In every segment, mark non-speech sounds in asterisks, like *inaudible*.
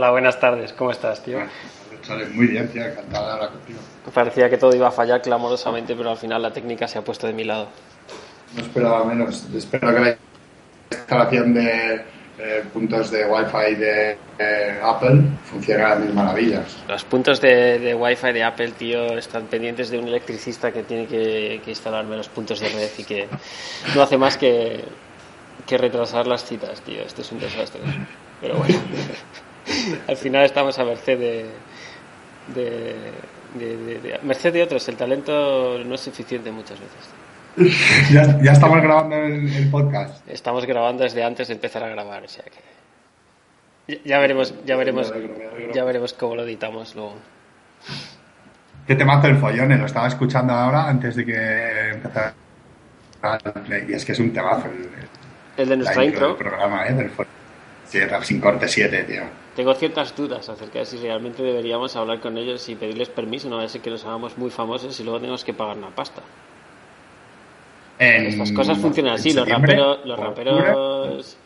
Hola, buenas tardes. ¿Cómo estás, tío? Muy bien, tío. Encantado de hablar contigo. Parecía que todo iba a fallar clamorosamente, pero al final la técnica se ha puesto de mi lado. No esperaba menos. Espero que la instalación de eh, puntos de Wi-Fi de eh, Apple funcione a mis maravillas. Los puntos de, de Wi-Fi de Apple, tío, están pendientes de un electricista que tiene que, que instalarme los puntos de red y que no hace más que, que retrasar las citas, tío. Esto es un desastre. Pero bueno, al final estamos a merced de, de, de, de- de- a merced de otros. El talento no es suficiente muchas veces. *laughs* ya, ya estamos grabando el, el podcast. Estamos grabando desde antes de empezar a grabar, o sea que ya- ya veremos, ya veremos, ya veremos cómo lo editamos luego. ¿Qué temazo el follón? eh, Lo estaba escuchando ahora antes de que empezara. Y es que es un temazo el, El de nuestra intro del programa, ¿eh? Del follón. Sí, rap sin corte 7, tío. Tengo ciertas dudas acerca de si realmente deberíamos hablar con ellos y pedirles permiso, no vaya a ser que nos hagamos muy famosos y luego tenemos que pagar una pasta. En- Estas cosas funcionan así, los raperos, los raperos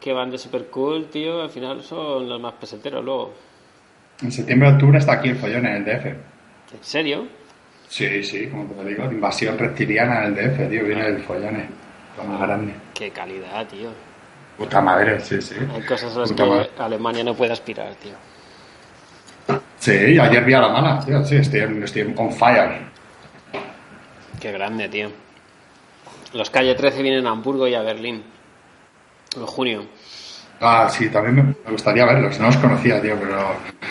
que van de super cool, tío, al final son los más peseteros luego. En septiembre, octubre está aquí el follón en el DF. ¿En serio? Sí, sí, como te lo digo, invasión reptiliana en el DF, tío, viene el follón, eh. Lo más grande. Qué calidad, tío. Puta madre, sí, sí. Hay cosas a las Puta madre. que Alemania no puede aspirar, tío. Sí, ayer vi a la mala, tío, sí, estoy, estoy on fire. Qué grande, tío. Los Calle 13 vienen a Hamburgo y a Berlín. En junio. Ah, sí, también me gustaría verlos, no los conocía, tío, pero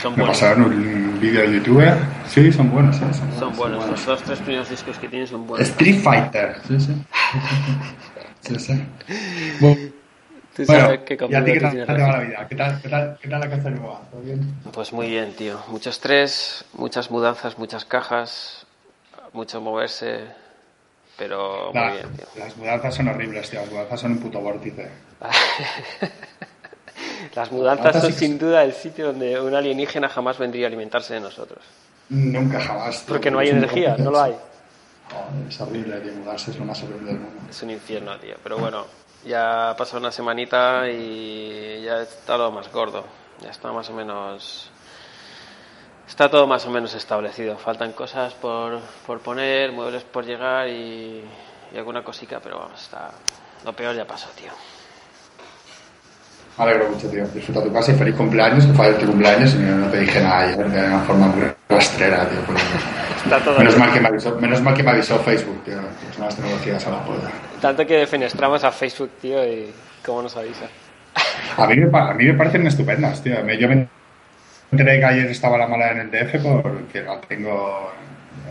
Son me buenos. pasaron un vídeo de youtuber. Sí, son buenos, sí, son buenos. Son buenos. Los dos, tres primeros discos que tienen son buenos. Street Fighter. Sí, sí. *laughs* Sí, sí. Tú Bueno, sabes qué ¿y a ti conmigo qué tal te va la vida? ¿Qué tal, qué tal, qué tal la casa nueva? ¿Todo bien? Pues muy bien, tío. Mucho estrés, muchas mudanzas, muchas cajas, mucho moverse, pero muy bien, tío. las mudanzas son horribles, tío. Las mudanzas son un puto vórtice. *laughs* Las mudanzas son sí que sin duda el sitio donde un alienígena jamás vendría a alimentarse de nosotros. Nunca jamás. tío, Porque no hay energía, no lo hay. Joder, es horrible, tío. Mudarse es lo más horrible del mundo. Es un infierno, tío. Pero bueno, ya ha pasado una semanita y ya está lo más gordo. Ya está más o menos... Está todo más o menos establecido. Faltan cosas por, por poner, muebles por llegar y, y alguna cosica, pero vamos, está... Lo peor ya pasó, tío. Me alegro mucho, tío. Disfruta tu casa y feliz cumpleaños, que fue tu cumpleaños y no te dije nada ayer de una forma muy rastrera, tío. *laughs* Está todo Menos bien. mal, que me avisó, menos mal que me avisó Facebook, tío. Las nuevas tecnologías a la puerta. Tanto que defenestramos a Facebook, tío, y cómo nos avisa. A mí, me, a mí me parecen estupendas, tío. Yo me enteré que ayer estaba la mala en el DF porque la tengo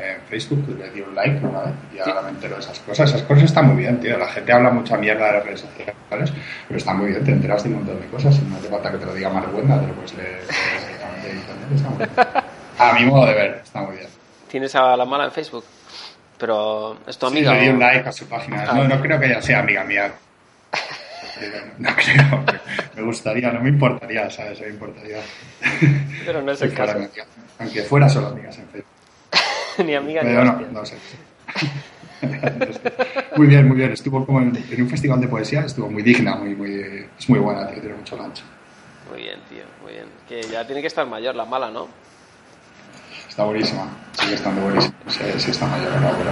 en Facebook, le di un like una vez y ahora me entero de esas cosas. Esas cosas están muy bien, tío. La gente habla mucha mierda de las redes sociales, pero está muy bien, te enteras de un montón de cosas y no hace falta que te lo diga Marguenda, te lo puedes leer directamente de internet. Está muy bien. A mi modo de ver, está muy bien. ¿Tienes a la mala en Facebook? Pero, ¿es tu Sí, amiga? le di un like a su página. Ah. No, no creo que ella sea amiga mía. No creo. Me gustaría, no me importaría, ¿sabes? No me importaría. Pero no es el caso. Aunque fuera solo amigas en Facebook. *laughs* ni amiga ni Pero no, hostia. no sé. Muy bien, muy bien. Estuvo como en, en un festival de poesía, estuvo muy digna, muy, muy, es muy buena, tío, tiene mucho gancho. Muy bien, tío, muy bien. Que ya tiene que estar mayor la mala, ¿no? Está buenísima, sigue estando buenísima. Sí, sí está mayor, ¿no? pero.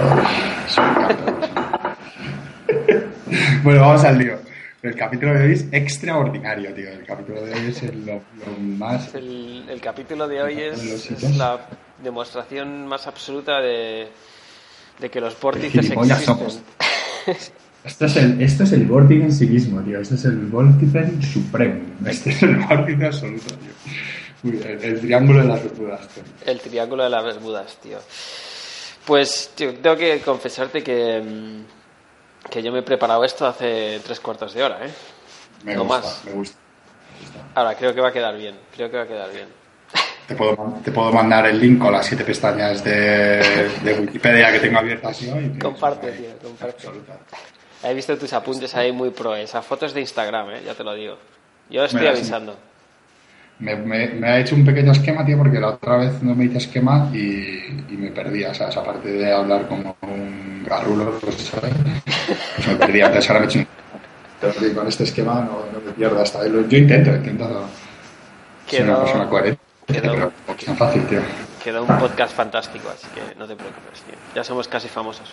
Bueno, vamos al lío. El capítulo de hoy es extraordinario, tío. El capítulo de hoy es el- lo, lo más... El, el capítulo de hoy es, la demostración más absoluta de, de que los vórtices existen. somos. *laughs* Esto es, el, esto es el vórtice en sí mismo, tío. Este es el vórtice supremo. Este es el vórtice absoluto, tío. El, el triángulo de las Bermudas, tío. El triángulo de las Bermudas, tío. Pues, tío, tengo que confesarte que, mm, que yo me he preparado esto hace tres cuartos de hora, ¿eh? Me No gusta, más. me gusta. Ahora, creo que va a quedar bien. Creo que va a quedar bien. Te puedo, te puedo mandar el link con las siete pestañas de, de Wikipedia que tengo abiertas hoy. tío. Comparte, Ahí, tío, comparte. absoluta. He visto tus apuntes ahí muy pro. Esa foto es de Instagram, ¿eh? Ya te lo digo. Yo estoy Mira, sí. Me, me- me ha hecho un pequeño esquema, tío, porque la otra vez no me hice esquema y, y me perdía, ¿sabes? Aparte de hablar como un garrulo, pues, ¿sabes? Pues me perdía. Entonces ahora me he hecho que con este esquema no, no me pierdo hasta... Yo intento, intento... Soy una persona coherente, quedó- pero es tan fácil, tío. Quedó un podcast fantástico, así que no te preocupes, tío. Ya somos casi famosos.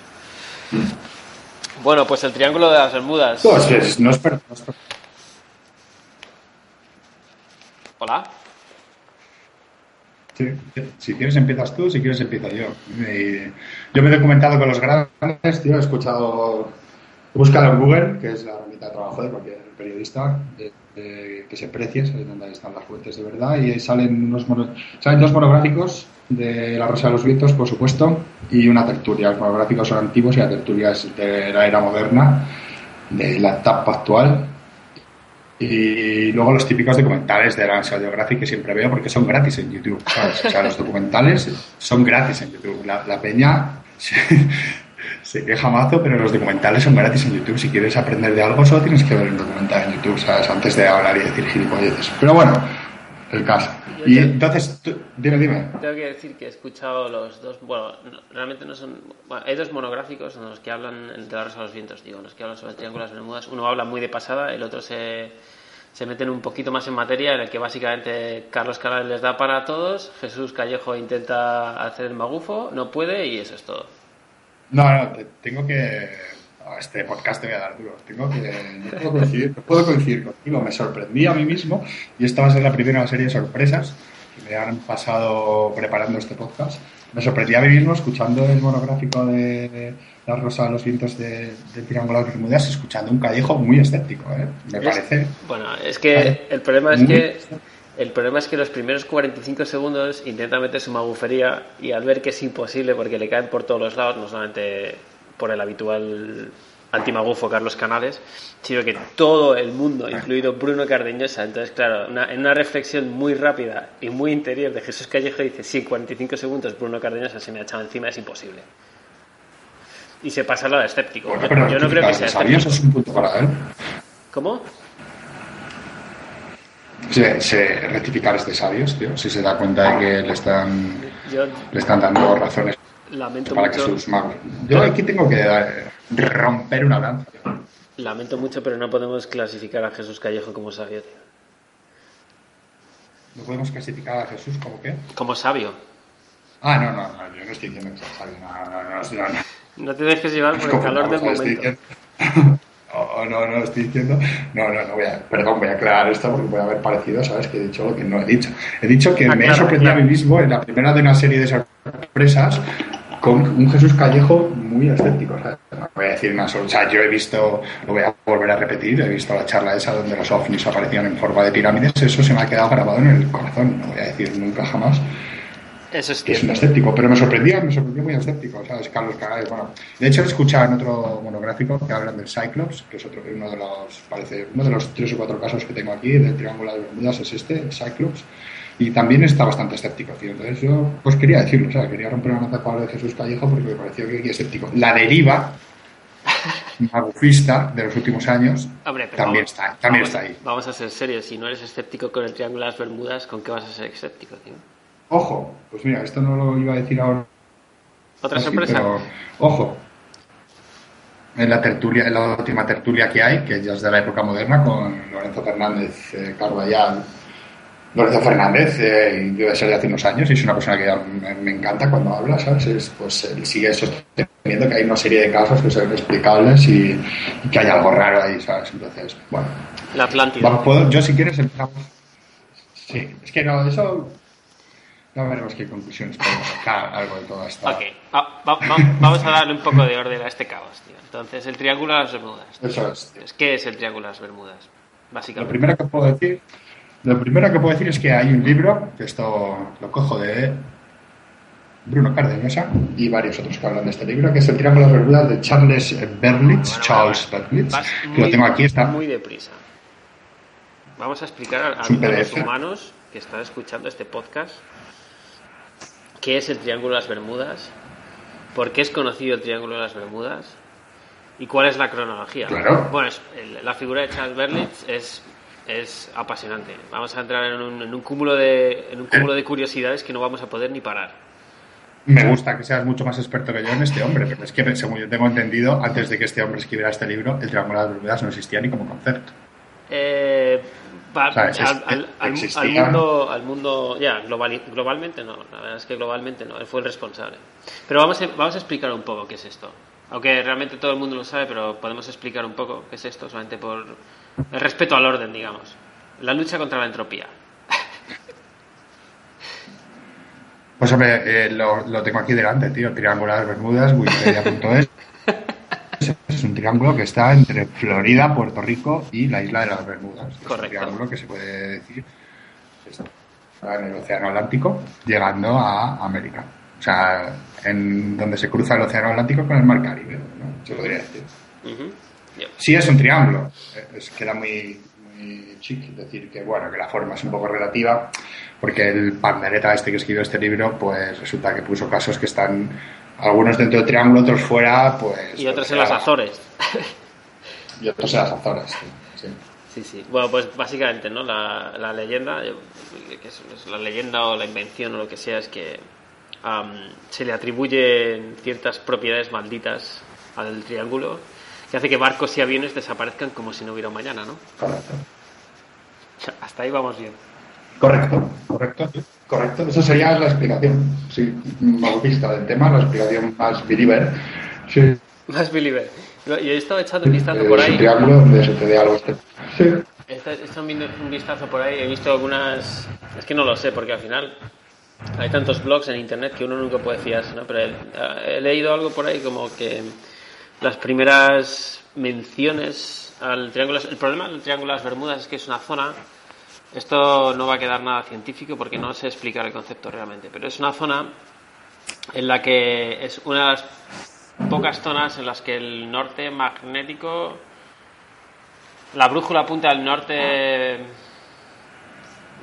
Bueno, pues el Triángulo de las Bermudas. No, es que no es no es Hola. Si quieres empiezas tú, si quieres empiezo yo. Y yo me he documentado con los grandes, tío, he escuchado, he buscado en Google, que es la herramienta de trabajo de cualquier periodista, de- que se precie, ahí donde están las fuentes de verdad, y salen, unos mono- salen dos monográficos de La Rosa de los Vientos, por supuesto, y una tertulia. Los monográficos son antiguos y la tertulia es de la era moderna, de la etapa actual, y luego los típicos documentales de la Geographic que siempre veo porque son gratis en YouTube. ¿sabes? O sea, los documentales son gratis en YouTube. La, peña se, *laughs* se queja mazo, pero los documentales son gratis en YouTube. Si quieres aprender de algo, solo tienes que ver un documental en YouTube, ¿sabes? Antes de hablar y decir gilipolleces. Pero bueno, el caso. Y entonces, tú- dime, dime. Tengo que decir que he escuchado los dos. Bueno, no- realmente no son. Bueno, hay dos monográficos en los que hablan de la Rosa de los Vientos, digo, en los que hablan sobre el Triángulo de las Bermudas. Uno habla muy de pasada, el otro se, se meten un poquito más en materia, en el que básicamente Carlos Canales les da para todos, Jesús Callejo intenta hacer el magufo, no puede y eso es todo. No, no, te- tengo que. Este podcast te voy a dar duro. Tengo que. No puedo coincidir, no *laughs* puedo coincidir contigo. Me sorprendí a mí mismo y esta va a ser la primera serie de sorpresas que me han pasado preparando este podcast. Me sorprendí a mí mismo escuchando el monográfico de La Rosa de los Vientos de, de Triángulo de Bermudas, escuchando un callejo muy escéptico. ¿eh? Me Es- parece. Bueno, es que Vale. el problema es Muy- que el problema es que los primeros 45 segundos intenta meter su magufería y al ver que es imposible porque le caen por todos los lados, no solamente por el habitual antimagufo Carlos Canales, sino que todo el mundo, incluido Bruno Cardeñosa, entonces claro, una- en una reflexión muy rápida y muy interior de Jesús Callejo dice, si en 45 segundos Bruno Cardeñosa se me ha echado encima es imposible. Y se pasa al lado escéptico. Bueno, Yo- pero yo no creo que sea escéptico. es un punto para él. ¿Cómo? Se, se rectificar este sabios, tío. Si se da cuenta de que le están, Yo le están dando razones lamento para que mucho... sus magos. Yo aquí tengo que eh, romper una lanza. Lamento mucho, pero no podemos clasificar a Jesús Callejo como sabio, tío. ¿No podemos clasificar a Jesús como qué? Como sabio. Ah, no, no, no, yo no estoy diciendo que sea sabio. No, no, no, no, no. No te dejes llevar por el ¿Cómo calor del a momento. que- *laughs* Oh, no, no, estoy diciendo. No, no, no voy a. Perdón, voy a aclarar esto porque puede haber parecido, ¿sabes? Que he dicho lo que no he dicho. He dicho que me Aclara, he sorprendido a aclara. mí mismo en la primera de una serie de sorpresas con un Jesús Callejo muy escéptico, ¿sabes? No voy a decir más. O sea, yo he visto, lo voy a volver a repetir, he visto la charla esa donde los ovnis aparecían en forma de pirámides, eso se me ha quedado grabado en el corazón, no voy a decir nunca jamás Eso es que es un escéptico, pero me sorprendía, me sorprendió muy escéptico, ¿sabes? Carlos Canales, bueno. De hecho, he escuchado en otro monográfico que hablan del Cyclops, que es otro, uno de los, parece, uno de los tres o cuatro casos que tengo aquí del Triángulo de Bermudas es este, el Cyclops, y también está bastante escéptico, tío. Entonces yo, pues quería decirlo, ¿sabes? Quería romper una nota con de Jesús Callejo porque me pareció que aquí escéptico. La deriva *laughs* magufista de los últimos años Hombre, también vamos- está, también vamos, está ahí. Vamos a ser serios. Si no eres escéptico con el Triángulo de las Bermudas, ¿con qué vas a ser escéptico, tío? Ojo, pues mira, esto no lo iba a decir ahora ¿Otra Sí, sorpresa? pero, ojo, en la tertulia, en la última tertulia que hay, que ya es de la época moderna, con Lorenzo Fernández, eh, Carballal, Lorenzo Fernández, eh, y debe ser de hace unos años, y es una persona que me, me encanta cuando habla, ¿sabes? Es, pues él sigue sosteniendo que hay una serie de casos que son inexplicables y, y que hay algo raro ahí, ¿sabes? Entonces, bueno, La Atlántida. Puedo- yo si quieres empezamos. Sí, es que no, eso. Ya veremos qué conclusiones podemos sacar, algo de todo esto. Ok, va- va- va- vamos a darle un poco de orden a este caos, tío. Entonces, el Triángulo de las Bermudas. Eso es. tío. ¿Qué es el Triángulo de las Bermudas? Lo Básicamente. primero que puedo decir, lo primero que puedo decir es que hay un libro, que esto lo cojo de Bruno Cardeñosa y varios otros que hablan de este libro, que es el Triángulo de las Bermudas de Charles Berlitz, Charles Berlitz, que lo tengo aquí, está. Muy deprisa. Vamos a explicar a, los humanos que están escuchando este podcast qué es el Triángulo de las Bermudas, por qué es conocido el Triángulo de las Bermudas y cuál es la cronología. Claro. Bueno, es- la figura de Charles Berlitz es, es apasionante. Vamos a entrar en un, en un cúmulo de, en un cúmulo de curiosidades que no vamos a poder ni parar. Me gusta que seas mucho más experto que yo en este hombre, pero es que, según yo tengo entendido, antes de que este hombre escribiera este libro, el Triángulo de las Bermudas no existía ni como concepto. Eh, al mundo, al mundo, ya, global, globalmente no, la verdad es que globalmente no, él fue el responsable. Pero vamos a, vamos a explicar un poco qué es esto. Aunque realmente todo el mundo lo sabe, pero podemos explicar un poco qué es esto, solamente por el respeto al orden, digamos. La lucha contra la entropía. Pues hombre, eh, lo, lo tengo aquí delante, tío. Triángulo de las Bermudas, wikipedia.es. Es un triángulo que está entre Florida, Puerto Rico y la isla de las Bermudas. Es un Correcto. triángulo que se puede decir está en el Océano Atlántico, llegando a América. O sea, en donde se cruza el Océano Atlántico con el Mar Caribe, ¿no? Se podría decir. Ujú. Sí, es un triángulo. Eh, Es, queda muy, muy chic decir que, bueno, que la forma es un poco relativa, porque el pandereta este que escribió este libro, pues resulta que puso casos que están algunos dentro del triángulo, otros fuera, pues... Y otros pues, en las Azores. Y otros en las Azores, sí. sí. Sí, sí. Bueno, pues básicamente, ¿no? La, la leyenda, que es, la leyenda o la invención o lo que sea, es que am, se le atribuyen ciertas propiedades malditas al triángulo que hace que barcos y aviones desaparezcan como si no hubiera un mañana, ¿no? Correcto. Hasta ahí vamos bien. Correcto, correcto, correcto. Esa sería la explicación, sí, más vista del tema, la explicación más believer. Sí, Más believer. Yo he estado echando un vistazo eh, por un ahí. triángulo donde se te dé algo este. Sí. He esta- he echado un un vistazo por ahí, he visto algunas... Es que no lo sé, porque al final hay tantos blogs en internet que uno nunca puede fiarse, ¿no? Pero he, he leído algo por ahí como que las primeras menciones al triángulo... El problema del triángulo de las Bermudas es que es una zona... Esto no va a quedar nada científico porque no sé explicar el concepto realmente, pero es una zona en la que es una de las pocas zonas en las que el norte magnético la brújula apunta al norte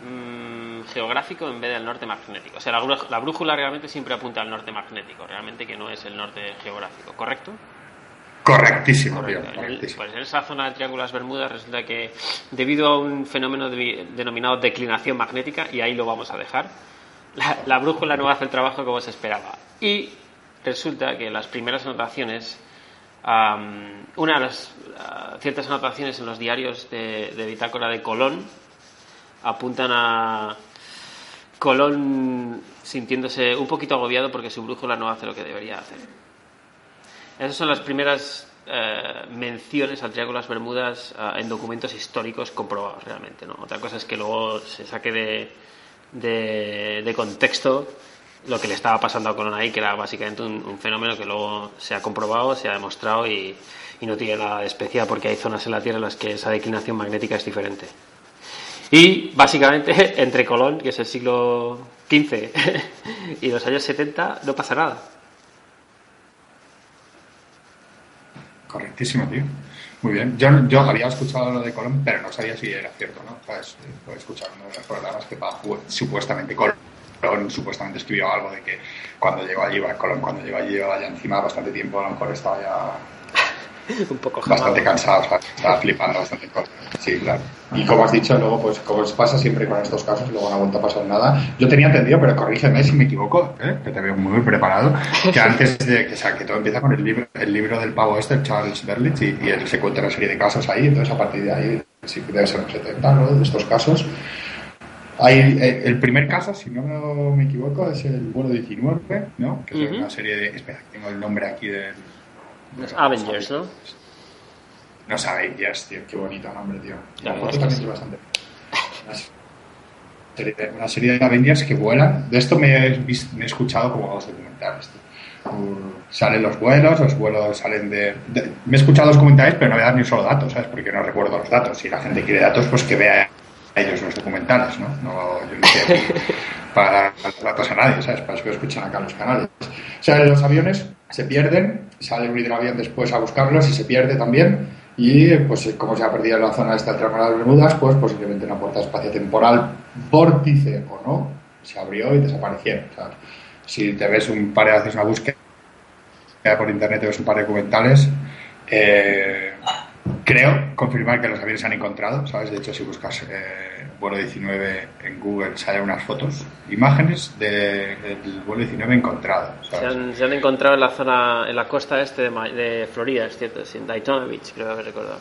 mm, geográfico en vez del norte magnético. O sea, la, brú- la brújula realmente siempre apunta al norte magnético, realmente que no es el norte geográfico, ¿correcto? Correctísimo, tío, pues en esa zona de las Bermudas resulta que debido a un fenómeno de- denominado declinación magnética, y ahí lo vamos a dejar, la, la brújula no hace el trabajo como se esperaba. Y resulta que las primeras anotaciones, am, una de las ah, ciertas anotaciones en los diarios de, de bitácora de Colón apuntan a Colón sintiéndose un poquito agobiado porque su brújula no hace lo que debería hacer. Esas son las primeras eh, menciones al Triángulo de las Bermudas eh, en documentos históricos comprobados realmente. ¿no? Otra cosa es que luego se saque de, de, contexto lo que le estaba pasando a Colón ahí, que era básicamente un, un fenómeno que luego se ha comprobado, se ha demostrado y, y no tiene nada de especial porque hay zonas en la Tierra en las que esa declinación magnética es diferente. Y básicamente *laughs* entre Colón, que es el siglo XV, *laughs* y los años 70 no pasa nada. Correctísimo, tío. Muy bien. Yo, yo había escuchado lo de Colón, pero no sabía si era cierto, ¿no? ¿Sabes? Uno de los programas que supuestamente Colón supuestamente escribió algo de que cuando llegó allí, Colón cuando llegó allí, llevaba encima bastante tiempo, a lo mejor estaba ya *laughs* Un poco bastante cansado, estaba flipando bastante con- Sí, claro. Y como has dicho, luego, pues como pasa siempre con estos casos, luego no ha vuelto a pasar nada. Yo tenía entendido, pero corrígeme si me equivoco, ¿eh? que te veo muy preparado, que *laughs* antes de que, o sea, que todo empieza con el libro, el libro del pavo este, Charles Berlitz, y, y él se cuenta una serie de casos ahí, entonces a partir de ahí, sí debe ser los 70, ¿no? De estos casos. Hay, eh, el primer caso, si no me equivoco, es el vuelo 19, ¿no? Que es una serie de... Espera, tengo el nombre aquí del... Los Avengers, ¿no? No sabéis, yes, tío, qué bonito nombre, tío. La verdad foto también es bastante. Una serie, de, Avengers que vuelan. De esto me he, vis- me he escuchado como dos documentales. tío. Uh, salen los vuelos, los vuelos salen de, de- Me he escuchado los documentales, pero no voy a dar ni un solo dato, ¿sabes? Porque no recuerdo los datos. Si la gente quiere datos, pues que vea ellos los documentales, ¿no? no yo no aquí *laughs* para dar datos a nadie, ¿sabes? Para eso que escuchan acá los canales. O sea, los aviones se pierden, sale un hidroavión después a buscarlos y se pierde también. Y pues como se ha perdido en la zona esta del Triángulo de Bermudas, pues posiblemente una puerta espacio-temporal vórtice o no, se abrió y desaparecieron. Si te ves un par de haces una búsqueda por internet, te ves un par de documentales, eh, creo confirmar que los aviones se han encontrado, ¿sabes? De hecho, si buscas eh, vuelo 19 en Google, salen unas fotos, imágenes de- del vuelo 19 encontrado, Se han, se han encontrado en la zona, en la costa este de, Ma- de Florida, es cierto, en Daytona Beach, creo haber recordado.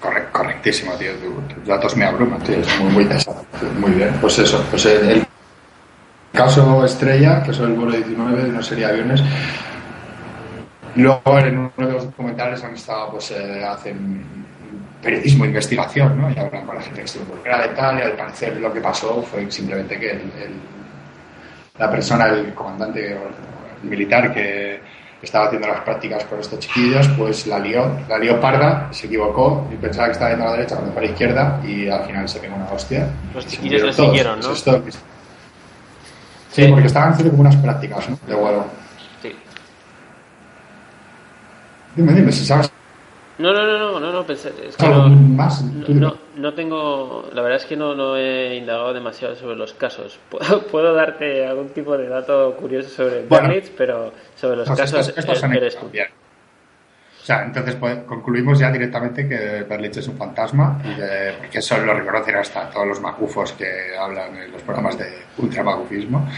Correcto, correctísimo, tío. Tus datos me abruman, tío. Es muy, muy pesado. Muy bien. Pues eso, pues el, caso estrella, que es el vuelo 19 de una serie de aviones, luego en uno de los documentales han estado, pues, eh, hacen periodismo de investigación, ¿no? Y hablan con la gente que estuvo involucrada y tal, y al parecer lo que pasó fue simplemente que el, la persona, el comandante el militar que estaba haciendo las prácticas con estos chiquillos, pues la lió, la lió parda, se equivocó y pensaba que estaba yendo a la derecha cuando fue a la izquierda y al final se pegó una hostia. Los chiquillos le siguieron, ¿no? Sí, porque estaban haciendo como unas prácticas, ¿no? De vuelo. Sí. Dime, dime, si sabes no, no, no, no, no, pensé. Es que no, más, no, no, tengo. La verdad es que no, no he indagado demasiado sobre los casos. *laughs* Puedo, darte algún tipo de dato curioso sobre Berlitz, pero sobre los pues casos estos, eres tú. O sea, entonces pues, concluimos ya directamente que Berlitz es un fantasma y que, eso lo reconocen hasta todos los macufos que hablan en los programas de ultramagufismo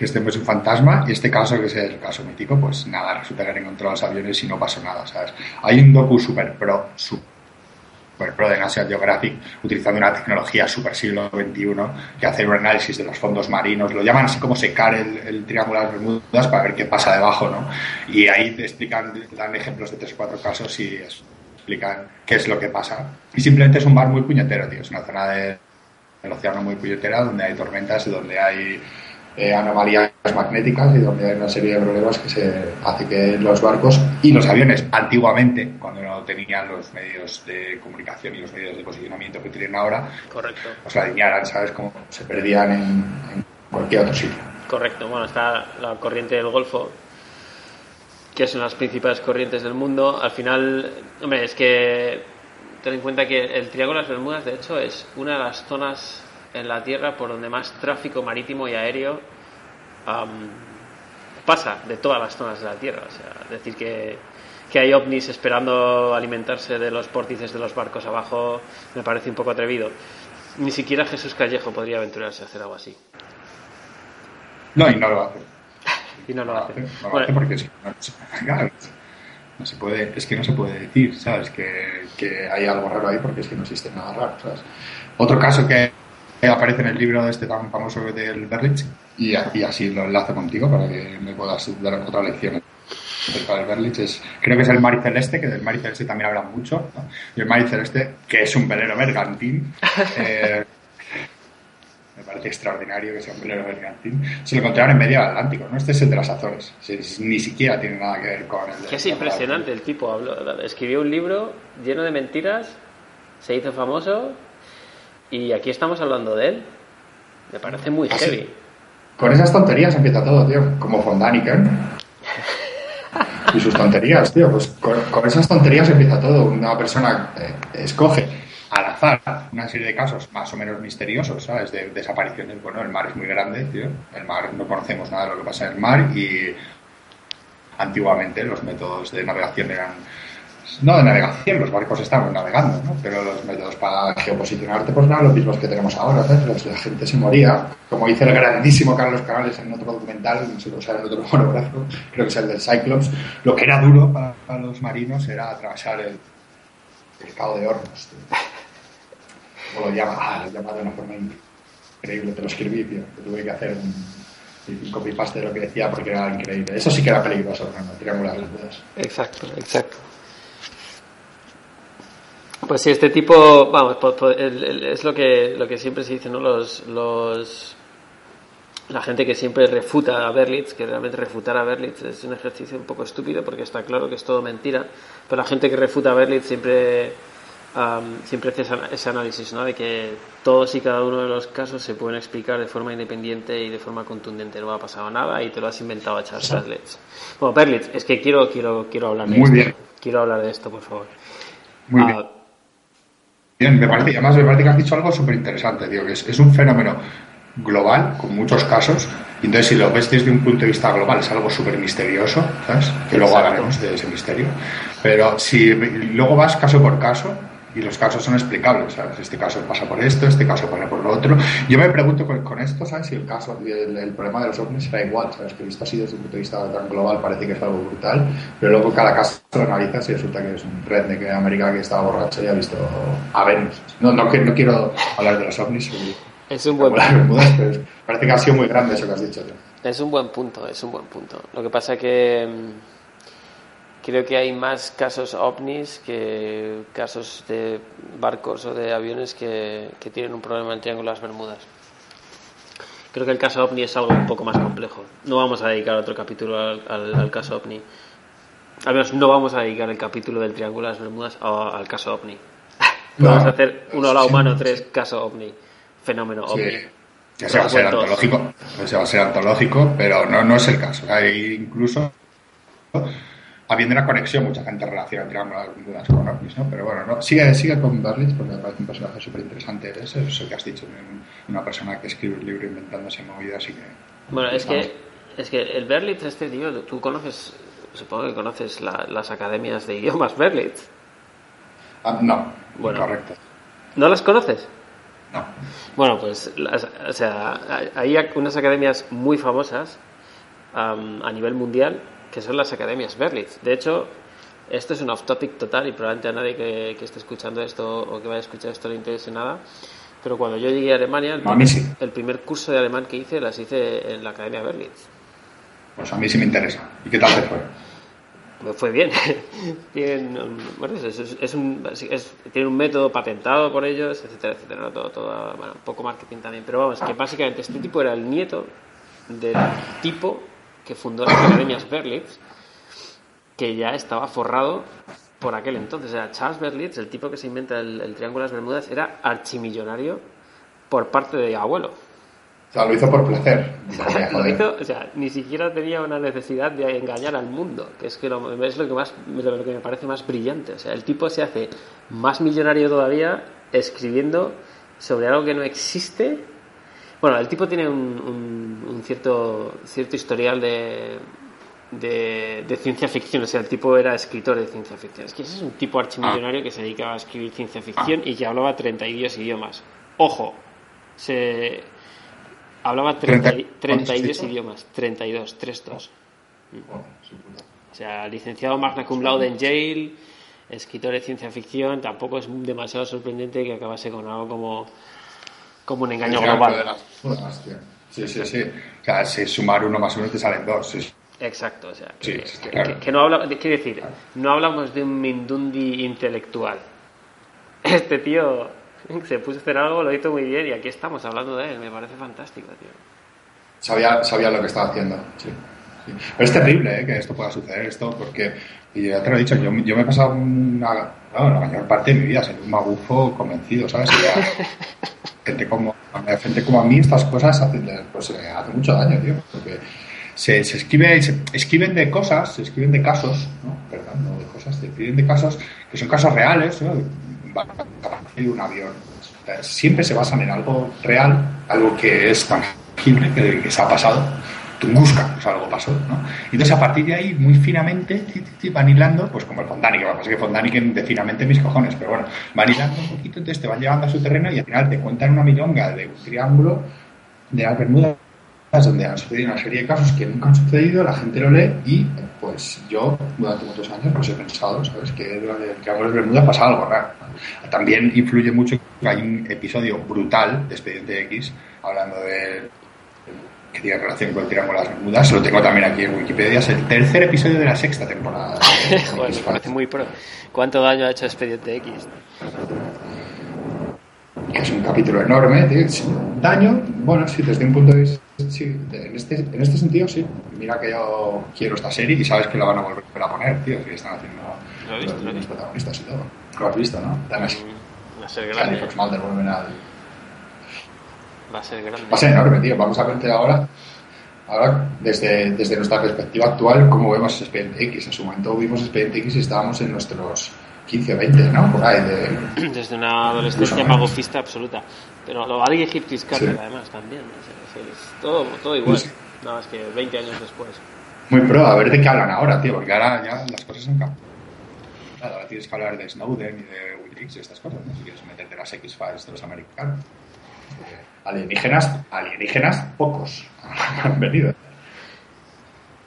que este es un fantasma y este caso, que es el caso mítico, pues nada, resulta que han encontrado los aviones y no pasó nada, ¿sabes? Hay un docu super pro, super pro de National Geographic utilizando una tecnología super siglo XXI que hace un análisis de los fondos marinos, lo llaman así como secar el, el triángulo de las Bermudas para ver qué pasa debajo, ¿no? Y ahí te explican, dan ejemplos de tres o cuatro casos y explican qué es lo que pasa. Y simplemente es un mar muy puñetero, tío, es una zona de, del océano muy puñetera donde hay tormentas y donde hay eh, anomalías magnéticas y donde hay una serie de problemas que se hace que los barcos y los aviones antiguamente, cuando no tenían los medios de comunicación y los medios de posicionamiento que tienen ahora, Correcto. pues la alinearan, ¿sabes? Como se perdían en, cualquier otro sitio. Correcto. Bueno, está la corriente del Golfo, que son las principales corrientes del mundo. Al final, hombre, es que ten en cuenta que el Triángulo de las Bermudas, de hecho, es una de las zonas en la Tierra por donde más tráfico marítimo y aéreo pasa de todas las zonas de la Tierra. O sea, decir que, que hay ovnis esperando alimentarse de los pórtices de los barcos abajo me parece un poco atrevido. Ni siquiera Jesús Callejo podría aventurarse a hacer algo así. No, y no lo hace. *laughs* y no lo, hace. No lo hace porque *laughs* no se puede, es que no se puede decir, ¿sabes? Que, que hay algo raro ahí porque es que no existe nada raro, ¿sabes? Otro caso que aparece en el libro de este tan famoso del Berlitz y, así lo enlazo contigo para que me puedas dar otra lección. Acerca del Berlitz es, creo que es el Mar Celeste que del Mar Celeste también habla mucho y el Mar Celeste que es un velero mercantil *laughs* eh, me parece extraordinario que sea un velero mercantil. Se lo encontraron en medio del Atlántico ¿no? este es el de las Azores. Ni siquiera tiene nada que ver con el que es impresionante el tipo escribió un libro lleno de mentiras se hizo famoso y aquí estamos hablando de él. Me parece muy ah, heavy. Con esas tonterías empieza todo, tío. Como von *laughs* y sus tonterías, tío. Pues con, esas tonterías empieza todo. Una persona eh, escoge al azar una serie de casos más o menos misteriosos, ¿sabes? De desapariciones. Bueno, el mar es muy grande, tío. El mar, no conocemos nada de lo que pasa en el mar y antiguamente los métodos de navegación eran no de navegación, los barcos estaban navegando, ¿no? pero los métodos para geoposicionarte pues no eran los mismos que tenemos ahora, ¿sabes? La gente se moría, como dice el grandísimo Carlos Canales en otro documental, no sé si en otro *laughs* monográfico, creo que es el del Cyclops, lo que era duro para, los marinos era atravesar el, el de Hornos. O lo llama, ah, lo llama de una forma increíble, te lo escribí, que tuve que hacer un, un copy-paste de lo que decía porque era increíble. Eso sí que era peligroso, ¿no? triangular las dudas. Exacto, exacto. Pues sí, este tipo, vamos, es lo que, lo que siempre se dice, ¿no? Los, los, la gente que siempre refuta a Berlitz, que realmente refutar a Berlitz es un ejercicio un poco estúpido porque está claro que es todo mentira, pero la gente que refuta a Berlitz siempre, siempre hace ese análisis, ¿no? De que todos y cada uno de los casos se pueden explicar de forma independiente y de forma contundente. No ha pasado nada y te lo has inventado a Charles Berlitz. Bueno, Berlitz, es que quiero, quiero, quiero hablar de Muy esto. Bien. Quiero hablar de esto, por favor. Muy bien. Bien, me parece, además me parece que has dicho algo súper interesante, tío, que es, un fenómeno global, con muchos casos, y entonces si lo ves desde un punto de vista global es algo súper misterioso, ¿sabes? Que luego hablaremos de ese misterio. Pero si luego vas caso por caso, y los casos son explicables, ¿sabes? Este caso pasa por esto, este caso pasa por lo otro. Yo me pregunto con, esto, ¿sabes? Si el caso, el, problema de los ovnis será igual, ¿sabes? Que visto así desde un punto de vista tan global parece que es algo brutal, pero luego cada caso lo analizas y resulta que es un red de América que estaba borracho y ha visto a Venus. No, no, no quiero hablar de los ovnis. Es un buen punto. parece que ha sido muy grande eso que has dicho. Es un buen punto, es un buen punto. Lo que pasa que mm, creo que hay más casos ovnis que casos de barcos o de aviones que, tienen un problema en Triángulo de las Bermudas. Creo que el caso ovni es algo un poco más complejo. No vamos a dedicar otro capítulo al, caso ovni. Al menos no vamos a dedicar el capítulo del Triángulo de las Bermudas al caso ovni. *laughs* vamos a hacer uno lado humano, tres caso ovni. Fenómeno ovni. Ese va a ser antológico, ese va a ser antológico, pero no, no es el caso. Hay incluso habiendo una conexión, mucha gente relaciona Triángulo de con ovnis, ¿no? Pero bueno, no, sigue, sigue con Berlitz porque me parece un personaje súper interesante. Eso es lo que has dicho, una persona que escribe un libro inventándose movidas y que... Bueno, es que, es que el Berlitz, este tío, tú conoces, supongo que conoces las academias de idiomas Berlitz. Ah, no, bueno, correcto. ¿No las conoces? No. Bueno, pues, o sea, hay unas academias muy famosas a nivel mundial que son las academias Berlitz. De hecho, esto es un off-topic total y probablemente a nadie que, esté escuchando esto o que vaya a escuchar esto le interese nada. Pero cuando yo llegué a Alemania, el, primer, curso de alemán que hice las hice en la Academia Berlitz. Pues a mí sí me interesa. ¿Y qué tal te fue? Pues fue bien. *laughs* tienen, bueno, es, un, tienen un método patentado por ellos, etcétera, etcétera. Todo, todo, bueno, un poco marketing también. Pero vamos, que básicamente este tipo era el nieto del tipo que fundó las academias Berlitz, que ya estaba forrado por aquel entonces. Era Charles Berlitz, el tipo que se inventa el, Triángulo de las Bermudas, era archimillonario por parte de abuelo. O sea, lo hizo por placer. *laughs* lo hizo, o sea, ni siquiera tenía una necesidad de engañar al mundo, que es que lo, es lo que más lo que me parece más brillante. O sea, el tipo se hace más millonario todavía escribiendo sobre algo que no existe bueno, el tipo tiene un, cierto, cierto historial de, de, ciencia ficción. O sea, el tipo era escritor de ciencia ficción. Es que ese es un tipo archimillonario que se dedicaba a escribir ciencia ficción y que hablaba 32 idiomas. Ojo, se hablaba 32 idiomas. 32, 3, 2. O sea, licenciado magna cum laude en Yale, escritor de ciencia ficción. Tampoco es demasiado sorprendente que acabase con algo como como un engaño global. Sí, sí, sí. O sea, si sumar uno más uno te salen dos. Exacto, o sea, que, no habla, quiere decir, no hablamos de un Mindundi intelectual. *laughs* Este tío se puso a hacer algo, lo hizo muy bien y aquí estamos hablando de él, me parece fantástico, tío. Sabía, sabía lo que estaba haciendo, sí. Pero es terrible ¿eh? que esto pueda suceder, esto, porque, y ya te lo he dicho, yo, yo me he pasado una, la mayor parte de mi vida siendo un magufo convencido, ¿sabes? *laughs* gente como, gente como a mí estas cosas hacen, pues, eh, hace mucho daño, tío, porque se, se, escribe, se escriben de cosas, se escriben de casos, ¿no? Perdón, no de cosas, se escriben de casos que son casos reales, ¿no? un avión. Siempre se basan en algo real, algo que es tangible, que, que se ha pasado Tunguska, pues algo pasó, ¿no? Entonces a partir de ahí, muy finamente, van hilando, pues como el Fondani, que pasa que Fondani que de finamente mis cojones, pero bueno, van hilando un poquito, entonces te van llevando a su terreno y al final te cuentan una milonga de un triángulo de las Bermudas donde han sucedido una serie de casos que nunca han sucedido, la gente lo lee y pues yo durante muchos años pues he pensado, ¿sabes? Que durante el Triángulo de Bermuda pasa algo raro. También influye mucho que hay un episodio brutal de Expediente X hablando de que tiene relación con el Triángulo de las Bermudas. Lo tengo también aquí en Wikipedia. Es el tercer episodio de la sexta temporada. *laughs* Joder, me parece muy pro. ¿Cuánto daño ha hecho Expediente X? Es un capítulo enorme. Daño, bueno, sí, desde un punto de vista. Sí, en, este, en este sentido, sí. Mira que yo quiero esta serie y sabes que la van a volver a poner, tío. Que están haciendo lo he visto, los, protagonistas y todo. Lo has visto, ¿no? Además, va a ser grande. Fox Mulder vuelven al Va a ser grande. Va a ser enorme, tío. Vamos a verte ahora, ahora desde, desde nuestra perspectiva actual, cómo vemos Expediente X. En su momento vimos Expediente X y estábamos en nuestros 15 o 20, ¿no? Por ahí. De... Desde una adolescencia magofista absoluta. Pero lo va a dirigir Carter, además, también. es todo, todo igual. Nada más que 20 años después. Muy pro, a ver de qué hablan ahora, tío, porque ahora ya las cosas han cambiado. claro, ahora tienes que hablar de Snowden y de Wikileaks y estas cosas, ¿no? Si quieres meterte las X-Files de los americanos. Eh, alienígenas, alienígenas, pocos *laughs* han venido.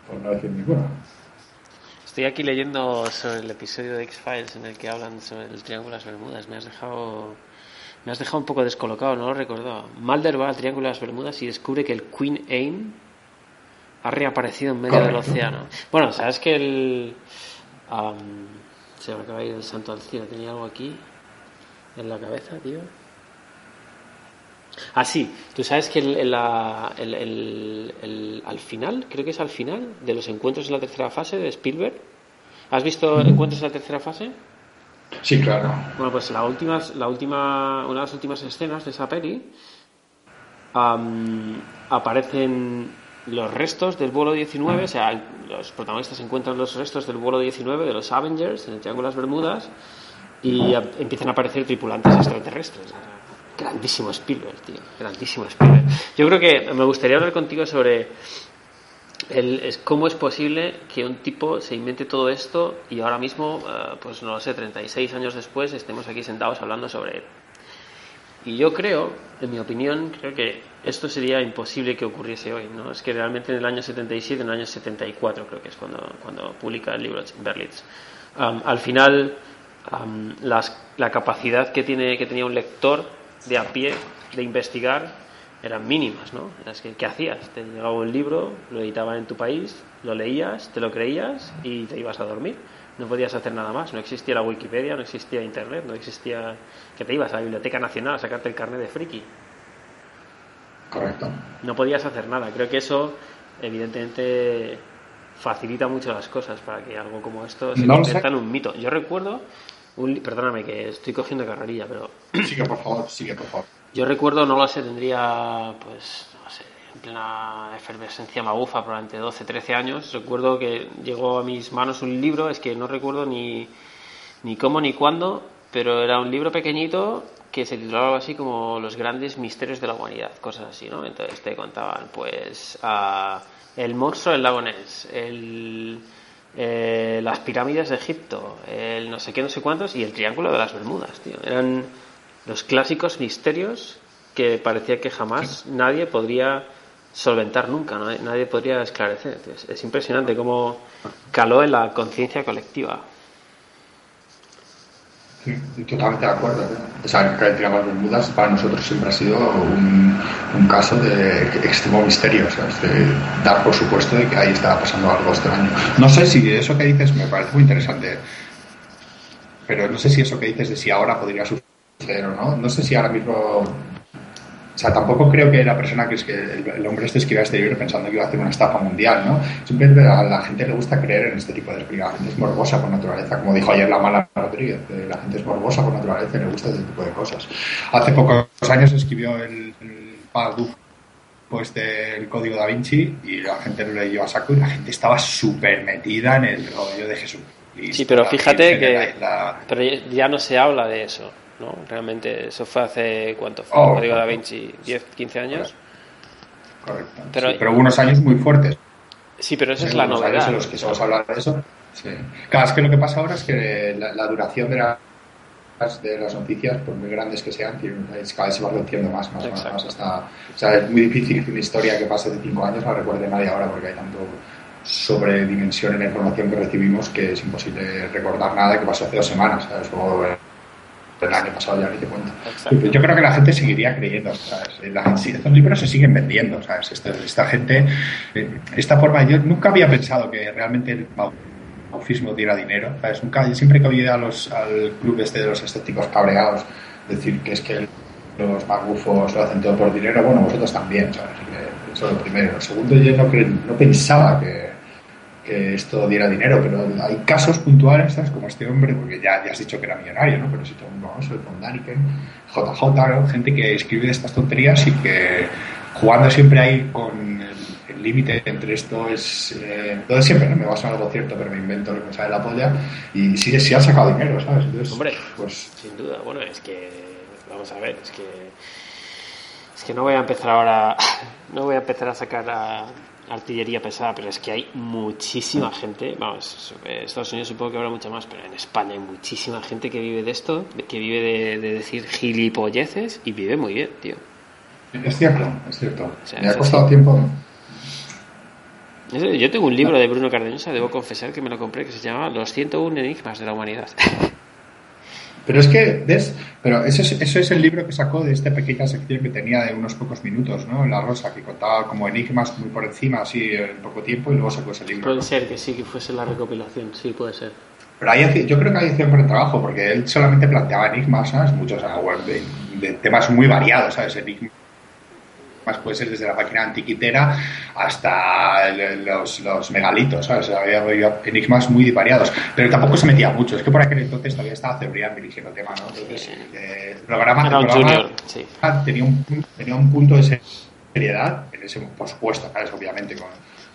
Por no decir ninguno. Estoy aquí leyendo sobre el episodio de X-Files en el que hablan sobre el Triángulo de las Bermudas. Me has dejado me has dejado un poco descolocado, no lo recordaba. Mulder va al Triángulo de las Bermudas y descubre que el Queen Aim ha reaparecido en medio del océano. Bueno, sabes que el. se me acaba de ir el santo al cielo. Tenía algo aquí en la cabeza, tío. Ah, sí, tú sabes que el, al final, creo que es al final de los encuentros en la tercera fase de Spielberg. ¿Has visto encuentros en la tercera fase? Sí, claro. Bueno, pues la última, la última, una de las últimas escenas de esa peli aparecen los restos del vuelo 19, o sea, los protagonistas encuentran los restos del vuelo 19 de los Avengers en el Triángulo de las Bermudas y empiezan a aparecer tripulantes extraterrestres. Grandísimo Spielberg, tío, grandísimo Spielberg. Yo creo que me gustaría hablar contigo sobre el, es, cómo es posible que un tipo se invente todo esto y ahora mismo, eh, pues no lo sé, 36 años después estemos aquí sentados hablando sobre él. Y yo creo, en mi opinión, creo que esto sería imposible que ocurriese hoy, ¿no? Es que realmente en el año 77, en el año 74 creo que es cuando, cuando publica el libro Berlitz, al final la capacidad que, tiene, que tenía un lector de a pie de investigar eran mínimas, ¿no? que, ¿qué hacías? Te llegaba un libro, lo editaban en tu país, lo leías, te lo creías y te ibas a dormir no podías hacer nada más. No existía la Wikipedia, no existía Internet, no existía que te ibas a la Biblioteca Nacional a sacarte el carnet de friki. Correcto. No podías hacer nada. Creo que eso, evidentemente, facilita mucho las cosas para que algo como esto se convierta en un mito. Yo recuerdo, un, perdóname que estoy cogiendo carrerilla, pero. *clears throat* Sigue, por favor, sigue, por favor. Yo recuerdo, no lo sé, tendría, pues, en plena efervescencia magufa, probablemente 12, 13 años, recuerdo que llegó a mis manos un libro, es que no recuerdo ni, ni cómo ni cuándo, pero era un libro pequeñito que se titulaba así como Los grandes misterios de la humanidad, cosas así, ¿no? Entonces te contaban, pues, el monstruo del lago Ness, el, eh, las pirámides de Egipto, el no sé qué, no sé cuántos, y el triángulo de las Bermudas, tío. Eran los clásicos misterios que parecía que jamás nadie podría solventar nunca, ¿no? nadie podría esclarecer. Es, impresionante cómo caló en la conciencia colectiva. Totalmente de acuerdo. O sea, que Bermudas para nosotros siempre ha sido un, caso de extremo misterio. O sea, dar por supuesto de que ahí estaba pasando algo extraño. No sé si eso que dices me parece muy interesante, pero no sé si eso que dices de si ahora podría suceder o no. No sé si ahora mismo o sea, tampoco creo que la persona que es que el, hombre este escriba este libro pensando que iba a hacer una estafa mundial, ¿no? Siempre a la gente le gusta creer en este tipo de explicaciones. La gente es morbosa por naturaleza, como dijo ayer la mala Rodríguez, la gente es morbosa por naturaleza y le gusta este tipo de cosas. Hace pocos años escribió el, el pues del código da Vinci y la gente lo leyó a saco y la gente estaba súper metida en el rollo de Jesús. Sí, pero fíjate que pero ya no se habla de eso. ¿No? Realmente eso fue hace, ¿cuánto fue? Oh, Código Da Vinci, 10, 15 años. Correcto. Pero, pero hubo unos años muy fuertes. Sí, pero esa es la novedad. Años en los que se a hablar de eso. Sí. Claro, es que lo que pasa ahora es que la, duración de las, de las noticias, por muy grandes que sean, cada vez se va reduciendo más, más, más, más, hasta... O sea, es muy difícil que una historia que pase de 5 años la recuerde nadie ahora porque hay tanto sobredimensión en la información que recibimos que es imposible recordar nada que pasó hace dos semanas. ¿sabes? El año pasado ya ni te cuento. Yo creo que la gente seguiría creyendo, ¿sabes? estos libros se siguen vendiendo, ¿sabes? Esta, esta, gente, eh, esta forma, yo nunca había pensado que realmente el maufismo diera dinero, ¿sabes? Nunca, yo siempre que oía a los, al club este de los escépticos cabreados decir que es que los magufos lo hacen todo por dinero, bueno, vosotros también, ¿sabes? Eso es lo primero. Lo segundo, yo no, no pensaba que que esto diera dinero, pero hay casos puntuales, ¿sabes? Como este hombre, porque ya, ya has dicho que era millonario, ¿no? Pero si todo un famoso, Von Daniken, JJ, Gente que escribe estas tonterías y que jugando siempre ahí con el límite entre esto es... Eh, todo siempre, ¿no? Me a sonar algo cierto, pero me invento lo que sale la polla y sí, sí ha sacado dinero, ¿sabes? Entonces, hombre, pues... sin duda. Bueno, es que... Vamos a ver, es que Es que no voy a empezar ahora, *laughs* no voy a empezar a sacar a artillería pesada, pero es que hay muchísima gente, vamos, en Estados Unidos supongo que habrá mucha más, pero en España hay muchísima gente que vive de esto, que vive de, de decir gilipolleces y vive muy bien, tío. Es cierto, es cierto. sea, Me ha costado tiempo. Eso- Yo tengo un libro de Bruno Cardeñosa, debo confesar que me lo compré, que se llama Los 101 enigmas de la humanidad. *laughs* Pero es que, ¿ves? Pero eso es, eso es el libro que sacó de esta pequeña sección que tenía de unos pocos minutos, ¿no? En La Rosa, que contaba como enigmas muy por encima, así en poco tiempo, y luego sacó ese libro. Puede ser que sí, que fuese la recopilación, sí, puede ser. Pero ahí yo creo que ahí hacía un buen trabajo, porque él solamente planteaba enigmas, ¿sabes? Muchos, bueno, de, de temas muy variados, ¿sabes? Enigmas puede ser desde la máquina antiquitera hasta los, los megalitos, ¿sabes? Había, había enigmas muy variados, pero tampoco se metía mucho. Es que por aquel entonces todavía estaba Cebrián dirigiendo el tema, ¿no? Entonces, eh, el programa, el programa sí. tenía, un, tenía un punto de seriedad, en ese, por supuesto, ¿sabes? Obviamente, con,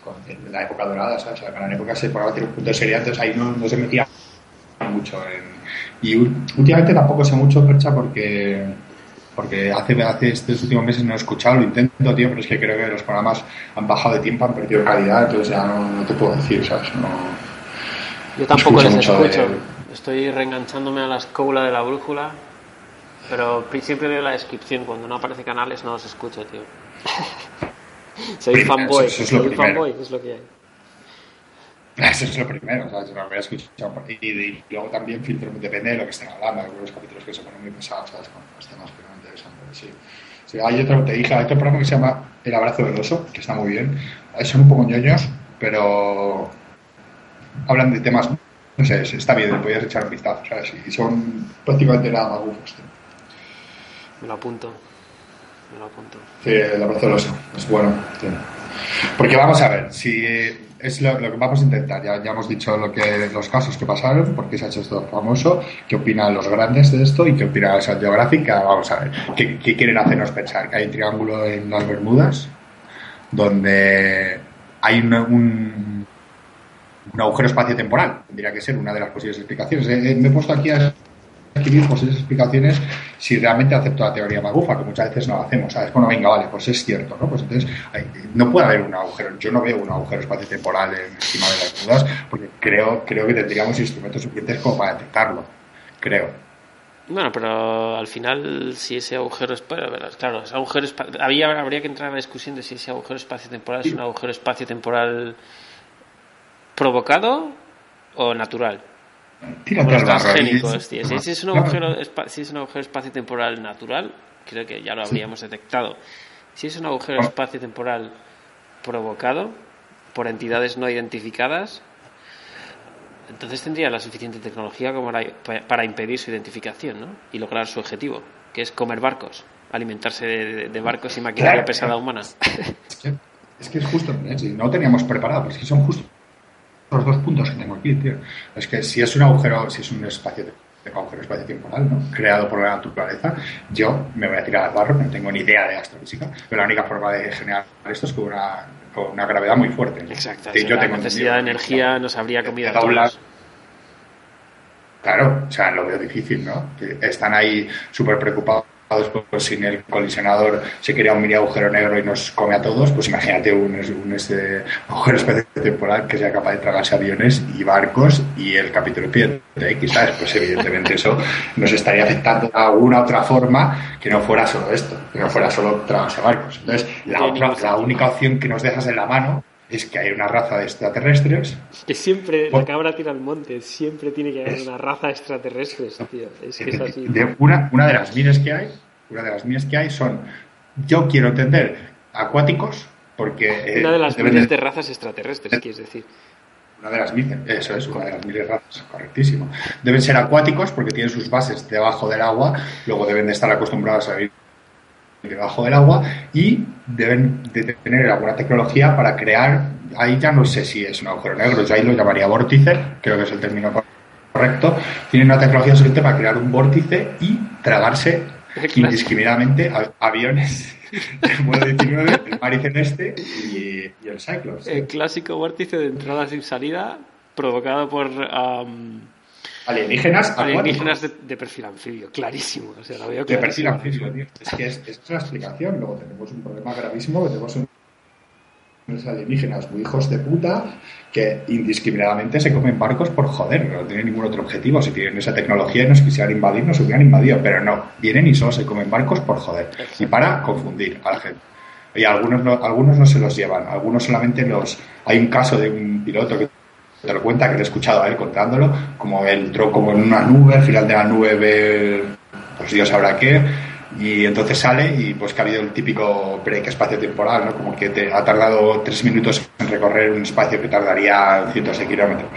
con en la época dorada, ¿sabes? En la época ese programa tiene un punto de seriedad, entonces ahí no, no se metía mucho en... Y últimamente tampoco sé mucho, Percha, porque porque hace, hace estos últimos meses no he escuchado, lo intento, tío, pero es que creo que los programas han bajado de tiempo, han perdido calidad, entonces ya no, no te puedo decir, ¿sabes? No, Yo tampoco Escucho les escucho. de- Estoy reenganchándome a la escóbula de la brújula, pero pri- siempre veo la descripción. Cuando no aparece canales no los escucho, tío. *laughs* Soy fanboy, eso- eso es lo soy fanboy, es lo que hay. *laughs* Eso es lo primero, ¿sabes? No lo voy a escuchar por- y, y luego también filtro, depende de lo que estén hablando, algunos capítulos que se ponen muy pesados, ¿sabes? Con los temas pero sí. Sí, hay otro, te dije, hay otro programa que se llama El abrazo del oso, que está muy bien. Son un poco ñoños, pero hablan de temas, no sé, está bien, le podías echar un vistazo, ¿sabes? Y son prácticamente nada más gufos. Me lo apunto. Me lo apunto. Sí, el abrazo del oso, es bueno. sí. Porque vamos a ver, si es lo, que vamos a intentar, ya, ya hemos dicho lo que los casos que pasaron, por qué se ha hecho esto famoso, qué opinan los grandes de esto y qué opina la Geographic, vamos a ver, ¿qué, qué quieren hacernos pensar? Que hay un triángulo en las Bermudas donde hay un, un, un agujero espacio-temporal, tendría que ser una de las posibles explicaciones. Eh, eh, me he puesto aquí a escribir posibles explicaciones si realmente acepto la teoría magufa, que muchas veces no lo hacemos, ¿sabes? Bueno, venga, vale, pues es cierto, ¿no? Pues entonces, hay- no puede haber un agujero, yo no veo un agujero espacio-temporal en- encima de las dudas, porque creo, creo que tendríamos instrumentos suficientes como para detectarlo, creo. Bueno, pero al final, si ese agujero es. Claro, ese agujero espa- había, habría que entrar en la discusión de si ese agujero espacio-temporal es un agujero espacio-temporal provocado o natural. Tírate transgénicos, tío. Si, si es un agujero, si es un agujero espacio-temporal natural, creo que ya lo habríamos detectado. Si es un agujero Bueno. espacio-temporal provocado por entidades no identificadas, entonces tendría la suficiente tecnología como para, para impedir su identificación ¿no? y lograr su objetivo, que es comer barcos, alimentarse de, de barcos y maquinaria Claro. pesada humana. Es que, es que es justo, ¿eh? No teníamos preparado, pero es que son justo los dos puntos que tengo aquí, tío. Es que si es un agujero, si es un espacio de agujero espacio temporal, ¿no? Creado por la naturaleza, yo me voy a tirar al barro, no tengo ni idea de astrofísica, pero la única forma de generar esto es con una, con una gravedad muy fuerte. ¿no? Exacto. Sea, yo la tengo necesidad de energía nos habría comido a todos. Claro, o sea, lo veo difícil, ¿no? Que están ahí súper preocupados por por si en el colisionador se crea un mini agujero negro y nos come a todos, pues imagínate un, un este, agujero espacio temporal que sea capaz de tragarse aviones y barcos y el capítulo Piedra X, ¿sabes? Pues evidentemente eso nos estaría afectando de alguna otra forma que no fuera solo esto, que no fuera solo tragarse barcos. Entonces, la, otra, la única opción que nos dejas en la mano es que hay una raza de extraterrestres Que siempre la cabra tira al monte, siempre tiene que haber una raza extraterrestre, tío. Es que es así. de una, una de las miles que hay, una de las miles que hay son, yo quiero entender, acuáticos, porque eh, Una de las miles de- de razas extraterrestres, quieres decir. una de las miles, eso es, una de las miles razas, correctísimo. Deben ser acuáticos porque tienen sus bases debajo del agua, luego deben de estar acostumbrados a vivir debajo del agua y deben de tener alguna tecnología para crear, ahí ya no sé si es un agujero negro, yo ahí lo llamaría vórtice, creo que es el término correcto, tienen una tecnología suficiente para crear un vórtice y tragarse *laughs* indiscriminadamente aviones del vuelo 19, el Mari Celeste y, y el Cyclops. El clásico vórtice de entrada sin salida provocado por am, Alienígenas Alienígenas de, perfil anfibio, clarísimo. O sea, veo de perfil anfibio, tío. Es que es, es una explicación. Luego tenemos un problema gravísimo, tenemos un unos alienígenas muy hijos de puta que indiscriminadamente se comen barcos por joder, no tienen ningún otro objetivo. Si tienen esa tecnología y nos quisieran invadir, nos hubieran invadido, pero no, vienen y solo se comen barcos por joder y para confundir a la gente. Y algunos no, algunos no se los llevan, algunos solamente los. Hay un caso de un piloto que lo cuenta, que te he escuchado a él contándolo, como entró como en una nube, al final de la nube ve, pues Dios sabrá qué, y entonces sale y pues que ha habido el típico break espacio-temporal, ¿no? Como que te ha tardado tres minutos en recorrer un espacio que tardaría cientos de kilómetros.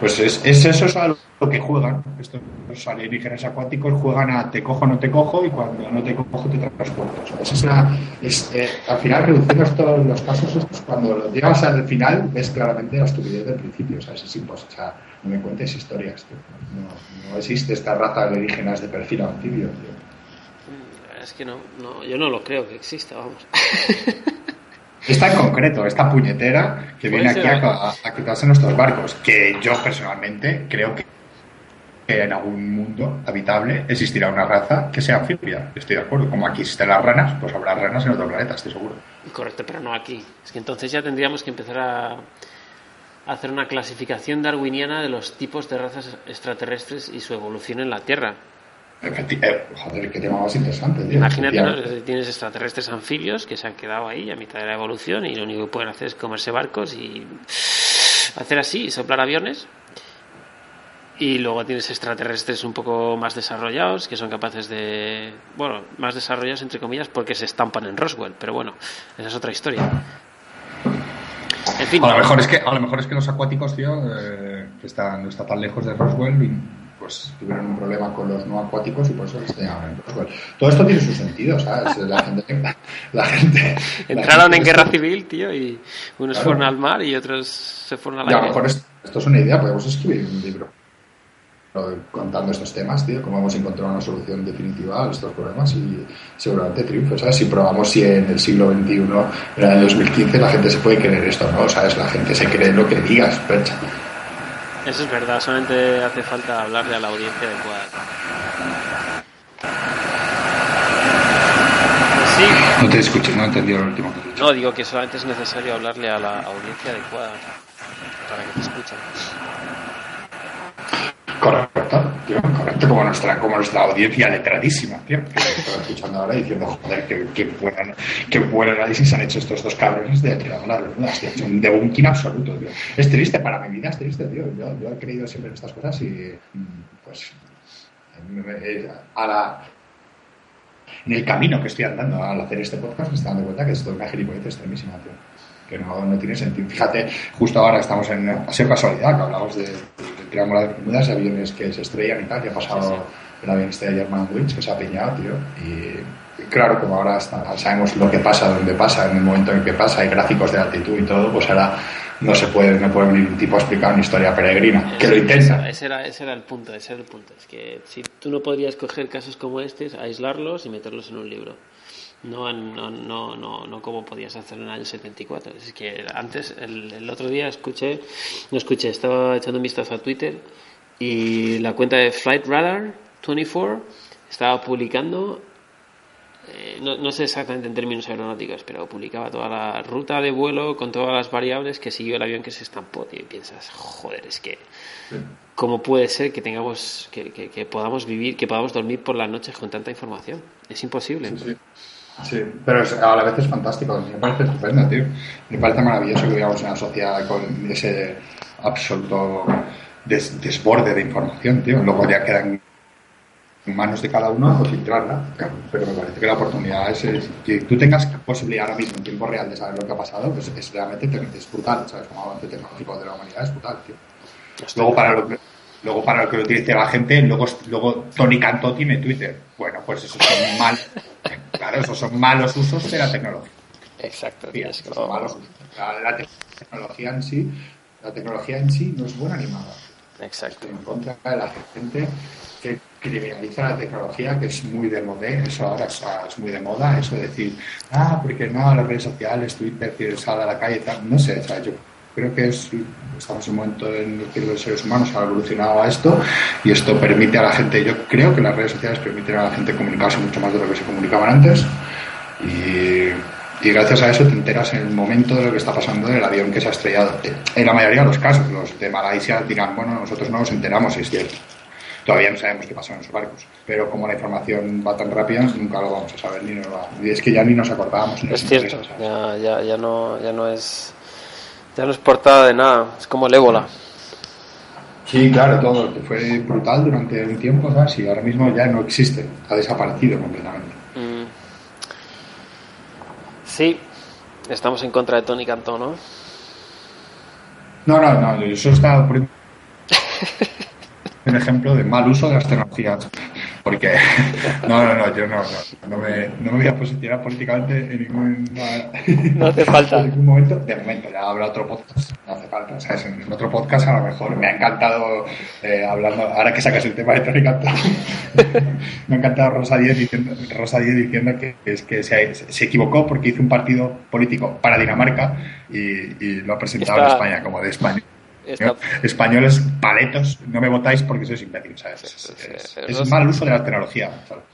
Pues es, es eso es a lo que juegan. Estos alienígenas acuáticos juegan a te cojo, no te cojo y cuando no te cojo te transporto. Esa es la, eh, al final, reduciendo todos los casos, cuando lo llegas al final ves claramente la estupidez del principio. Sea, es imposible. O sea, no me cuentes historias. No, no, existe esta raza alienígenas de perfil anfibio. Tío es que no, no, yo no lo creo que exista, vamos. *laughs* Esta en concreto, esta puñetera que viene aquí a, a, quitarse nuestros barcos, que yo personalmente creo que en algún mundo habitable existirá una raza que sea anfibia. Estoy de acuerdo. Como aquí existen las ranas, pues habrá ranas en otro planeta, estoy seguro. Correcto, pero no aquí. Es que entonces ya tendríamos que empezar a hacer una clasificación darwiniana de los tipos de razas extraterrestres y su evolución en la Tierra. Eh, joder, qué tema más interesante. Imagínate, tienes extraterrestres anfibios que se han quedado ahí a mitad de la evolución y lo único que pueden hacer es comerse barcos y hacer así, soplar aviones. Y luego tienes extraterrestres un poco más desarrollados, que son capaces de. Bueno, más desarrollados entre comillas, porque se estampan en Roswell, pero bueno, esa es otra historia. En fin, a, lo mejor es que, a lo mejor es que los acuáticos, tío, eh, que están, no está tan lejos de Roswell, pues tuvieron un problema con los no acuáticos y por eso les tenían Todo esto tiene su sentido, ¿sabes? *laughs* La gente... La gente Entraron en guerra civil, tío, y unos fueron al mar y otros se fueron al aire. a lo mejor esto, es una idea, podemos escribir un libro contando estos temas, tío, cómo hemos encontrado una solución definitiva a estos problemas y seguramente triunfe, ¿sabes? Si probamos si en el siglo XXI, en el año 2015, la gente se puede creer esto, ¿no? ¿Sabes? La gente se cree lo que digas, percha. Eso es verdad, solamente hace falta hablarle a la audiencia adecuada. Sí. No te escuché, no he entendido lo último que No, digo que solamente es necesario hablarle a la audiencia adecuada para que te escuchen. Correcto, tío, correcto, como nuestra, como nuestra audiencia letradísima, tío, que estoy escuchando ahora diciendo, joder, que, que, buen, que buen análisis han hecho estos dos cabrones de tirado las renudas, tío, es un debunking absoluto, tío. Es triste, para mi vida es triste, tío. Yo, he creído siempre en estas cosas y, pues, a la, en el camino que estoy andando al hacer este podcast me estoy dando cuenta que esto es una gilipollez extremísima, tío que no, no, tiene sentido. Fíjate, justo ahora estamos en, ha sido casualidad que hablamos de, del Triángulo de aviones que se estrellan y tal, que ha pasado el avión este de German Wings, que se ha peñado, tío, y, claro, como ahora sabemos lo que pasa, dónde pasa, en el momento en que pasa, hay gráficos de altitud y todo, pues ahora no se puede, no puede venir un tipo a explicar una historia peregrina, que lo intenta. Ese era, ese era el punto, ese era el punto. Es que si tú no podrías coger casos como este, aislarlos y meterlos en un libro. No, no, no, no, no como podías hacer en el año 74. Es que antes, el, el otro día escuché, no escuché, estaba echando un vistazo a Twitter y la cuenta de Flight Radar 24 estaba publicando, eh, no, no, sé exactamente en términos aeronáuticos, pero publicaba toda la ruta de vuelo con todas las variables que siguió el avión que se estampó. Y piensas, joder, es que, ¿cómo puede ser que tengamos, que, que, que, podamos vivir, que podamos dormir por las noches con tanta información? Es imposible. Sí, Sí, pero a la vez es fantástico. Me parece estupendo, tío. Me parece maravilloso que vivamos en una sociedad con ese absoluto desborde de información, tío. Luego ya quedan en manos de cada uno o filtrarla. Pero me parece que la oportunidad es, que tú tengas posibilidad ahora mismo en tiempo real de saber lo que ha pasado, pues es realmente es brutal, ¿sabes? Como avance tecnológico de la humanidad es brutal, tío. Luego para lo que Luego, para lo que lo utilice la gente, luego, luego Tony Cantó tiene Twitter. Bueno, pues esos son *laughs* mal, claro, esos son malos usos de la tecnología. Exacto. son malos usos. La, tecnología en sí, la tecnología en sí no es buena ni mala. Exacto. En contra de la gente que criminaliza la tecnología, que es muy de moda, eso ahora es, muy de moda, eso de decir, ah, porque no, las redes sociales, Twitter, que sale a la calle, tal. no sé, o sea, yo creo que es, estamos en un momento en el que los seres humanos han evolucionado a esto y esto permite a la gente, yo creo que las redes sociales permiten a la gente comunicarse mucho más de lo que se comunicaban antes y, y gracias a eso te enteras en el momento de lo que está pasando en el avión que se ha estrellado. En la mayoría de los casos, los de Malaysia dirán, bueno, nosotros no nos enteramos, es cierto. Todavía no sabemos qué pasó en esos barcos, pero como la información va tan rápida, nunca lo vamos a saber ni nos va- y es que ya ni nos acordábamos. ni Es cierto, ya, ya, ya, no, ya no es ya no es portada de nada, es como el ébola. Sí, claro, todo, fue brutal durante un tiempo, ¿sabes? Y ahora mismo ya no existe, ha desaparecido completamente. Mm. Sí, estamos en contra de Tony Cantó, ¿no? No, no, no, eso está por un ejemplo de mal uso de las tecnologías. Porque, *laughs* no, no, no, yo no, no, no me, no me voy a posicionar políticamente en ningún, No hace *laughs* falta. en ningún momento. De momento, ya habrá otro podcast, no hace falta. ¿sabes? En otro podcast a lo mejor me ha encantado eh, hablando, ahora que sacas el tema de Tony Cantó, *laughs* me ha encantado Rosa Díez diciendo, Rosa Díez diciendo que, es que se, se equivocó porque hizo un partido político para Dinamarca y, y lo ha presentado Está- en España como de España. Está- Españoles paletos, no me votáis porque sois imbéciles. ¿sabes? Sí, sí, Es, es mal uso de la tecnología. ¿sabes?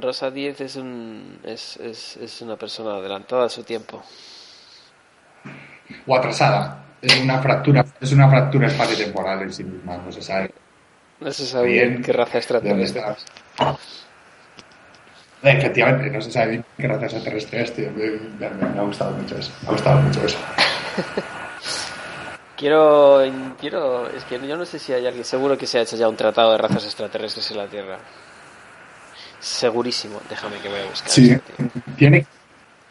Rosa Díez es, un, es, es, es una persona adelantada a su tiempo. O atrasada. Es una fractura, es una fractura espacio-temporal en sí misma, no se sabe No se sabe Bien. bien qué raza extraterrestre. está. Efectivamente, no se sabe bien qué raza extraterrestre es, tío. Me, me- me ha gustado mucho eso. Me ha gustado mucho eso. *laughs* Quiero, quiero, es que yo no sé si hay alguien, seguro que se ha hecho ya un tratado de razas extraterrestres en la Tierra. Segurísimo, déjame que voy a buscar. Sí, tiene,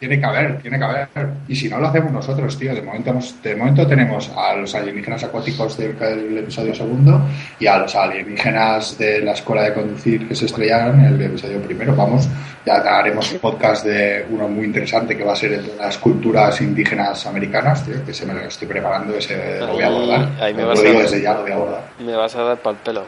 tiene que haber, tiene que haber. Y si no lo hacemos nosotros, tío, de momento, hemos- de momento tenemos a los alienígenas acuáticos del, del episodio segundo y a los alienígenas de la escuela de conducir que se estrellaron en el episodio primero. Vamos, ya haremos un podcast de uno muy interesante que va a ser de las culturas indígenas americanas, tío, que se me lo estoy preparando, ese lo voy a abordar. Ahí me lo vas a- digo desde ya, lo voy a abordar. Me vas a dar pal pelo.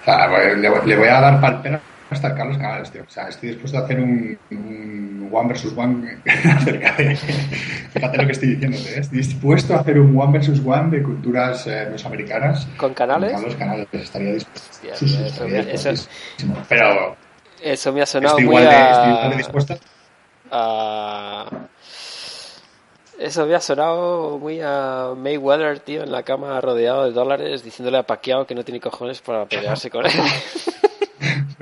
O sea, le, le voy a dar palpera hasta Carlos Canales, tío. O sea, estoy dispuesto a hacer un, un one versus one *laughs* acerca de... Fíjate lo que estoy diciendo, ¿eh? Estoy dispuesto a hacer un one versus one de culturas eh, mesoamericanas. ¿Con canales? Carlos Canales, estaría dispuesto. Hostia, Sí, sí, tío, estaría eso-. Pero Eso me ha sonado estoy muy igual, de, estoy igual de a... dispuesto. a- Eso me ha sonado muy a Mayweather, tío, en la cama rodeado de dólares, diciéndole a Pacquiao que no tiene cojones para pelearse con él. *laughs*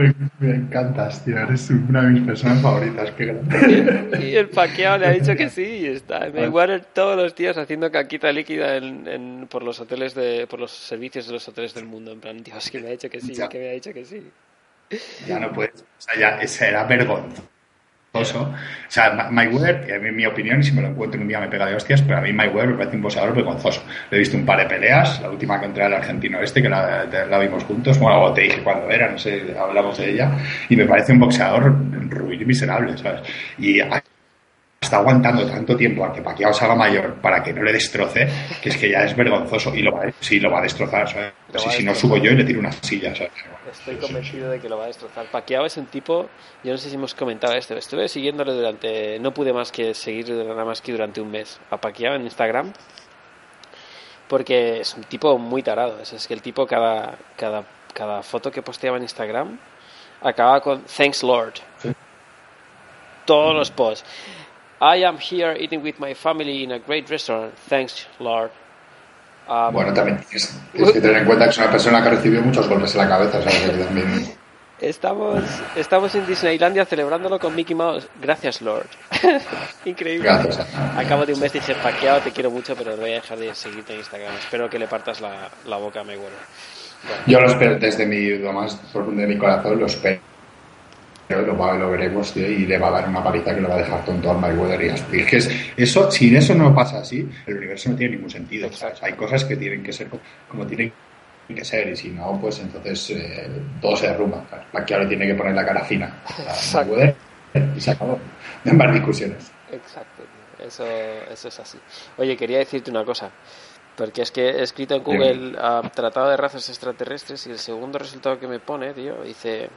Me, me encantas, tío. Eres una de mis personas favoritas. Qué grande. *laughs* Y el Pacquiao le ha dicho que sí y está Mayweather todos los días haciendo caquita líquida en, en- por los hoteles de por los servicios de los hoteles del mundo en plan Dios que me ha dicho que sí Ya. que me ha dicho que sí Ya no puedes. O sea, ya era vergonzoso. O sea, Mayweather, que en mi opinión, y si me lo encuentro un día me pega de hostias, pero a mí Mayweather me parece un boxeador vergonzoso. Le he visto un par de peleas, la última contra el argentino este, que la, la vimos juntos, bueno, te dije cuando era, no sé, hablamos de ella, y me parece un boxeador ruin y miserable, ¿sabes? Y a- está aguantando tanto tiempo a que Pacquiao se haga mayor para que no le destroce, que es que ya es vergonzoso, y lo va, sí, lo va a destrozar, Si, va a si no subo yo y le tiro una silla, ¿sabes? estoy convencido de que lo va a destrozar. Pacquiao es un tipo yo no sé si hemos comentado esto estuve siguiéndole durante no pude más que seguir nada más que durante un mes a Pacquiao en Instagram porque es un tipo muy tarado. Es, es que el tipo cada cada cada foto que posteaba en Instagram acababa con thanks Lord Sí. todos los posts I am here eating with my family in a great restaurant thanks Lord Um, Bueno, también tienes, tienes que tener en cuenta que es una persona que ha recibido muchos golpes en la cabeza, ¿sabes? Que también... Estamos, estamos en Disneylandia celebrándolo con Mickey Mouse. Gracias, Lord. *laughs* Increíble. Gracias. Acabo de un mes dije, Paqueado, te quiero mucho, pero voy a dejar de seguirte en Instagram. Espero que le partas la, la boca a Mayweather. Bueno, Yo lo espero desde mi, lo más profundo de mi corazón, lo espero. Lo, veremos tío, y le va a dar una paliza que lo va a dejar tonto al Mayweather. Y así. es que es- eso, si eso no pasa así, el universo no tiene ningún sentido. Hay cosas que tienen que ser co- como tienen que ser y si no, pues entonces eh, todo se derrumba. Aquí ahora tiene que poner la cara fina a. Mayweather y se acabó. No hay más discusiones. exacto. tío. Eso, eso es así. Oye, quería decirte una cosa. Porque es que he escrito en Google ah, Tratado de Razas Extraterrestres y el segundo resultado que me pone, tío, dice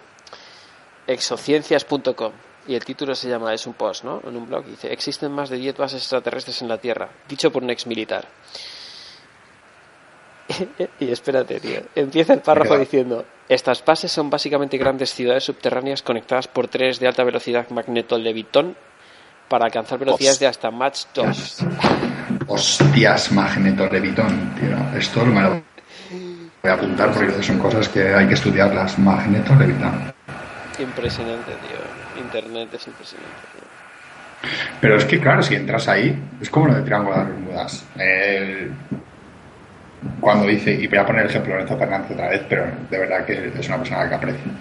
exociencias.com. y el título se llama, es un post, ¿no? En un blog, dice, existen más de 10 bases extraterrestres en la Tierra, dicho por un ex militar. *laughs* y espérate, tío. Empieza el párrafo diciendo: Estas bases son básicamente grandes ciudades subterráneas conectadas por trenes de alta velocidad magneto-levitón para alcanzar velocidades de hasta Mach 2. Hostias, magneto-levitón, tío. Esto me lo voy a apuntar porque son cosas que hay que estudiarlas. Magneto-levitón. Impresionante, tío. Internet es impresionante, tío. Pero es que, claro, si entras ahí, es como lo de Triángulo de las Bermudas. Cuando dice, y voy a poner el ejemplo de Lorenzo Fernández otra vez, pero de verdad que es una persona que aprecio,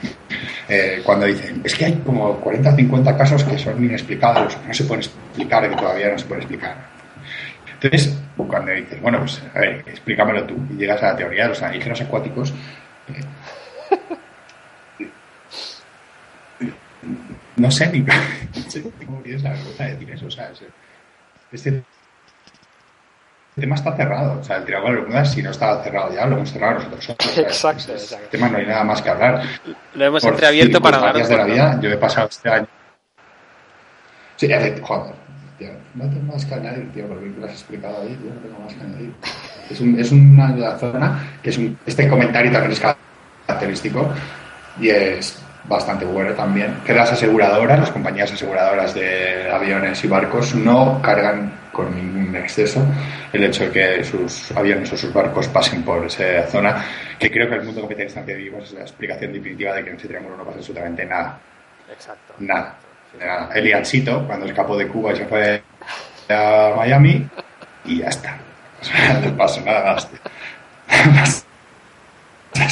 eh, cuando dicen, es que hay como 40 o 50 casos que son inexplicables, no se pueden explicar, que todavía no se pueden explicar. Entonces, cuando dices, bueno, pues a ver, explícamelo tú, y llegas a la teoría de los antígenos acuáticos, eh, no sé *laughs* ni cómo tienes la vergüenza de decir eso, o sea, este tema está cerrado. O sea, el Triángulo de Bermudas, si no estaba cerrado ya, lo hemos cerrado nosotros. exacto, exacto. El tema no hay nada más que hablar. Lo hemos entreabierto para hablar. de la vida, yo he pasado este año. Sí, joder, tío, no tengo más que añadir, tío, porque lo has explicado ahí, tío, no tengo más que añadir. Es, un, es una zona que es un, este comentario también es característico y es bastante bueno también, que las aseguradoras, las compañías aseguradoras de aviones y barcos no cargan con ningún exceso el hecho de que sus aviones o sus barcos pasen por esa zona, que creo que el mundo capitalista que vivimos es la explicación definitiva de que en ese triángulo no pasa absolutamente nada. Exacto. Nada. nada. Eliancito, cuando escapó de Cuba y se fue a Miami, y ya está. no pasa nada más. *laughs*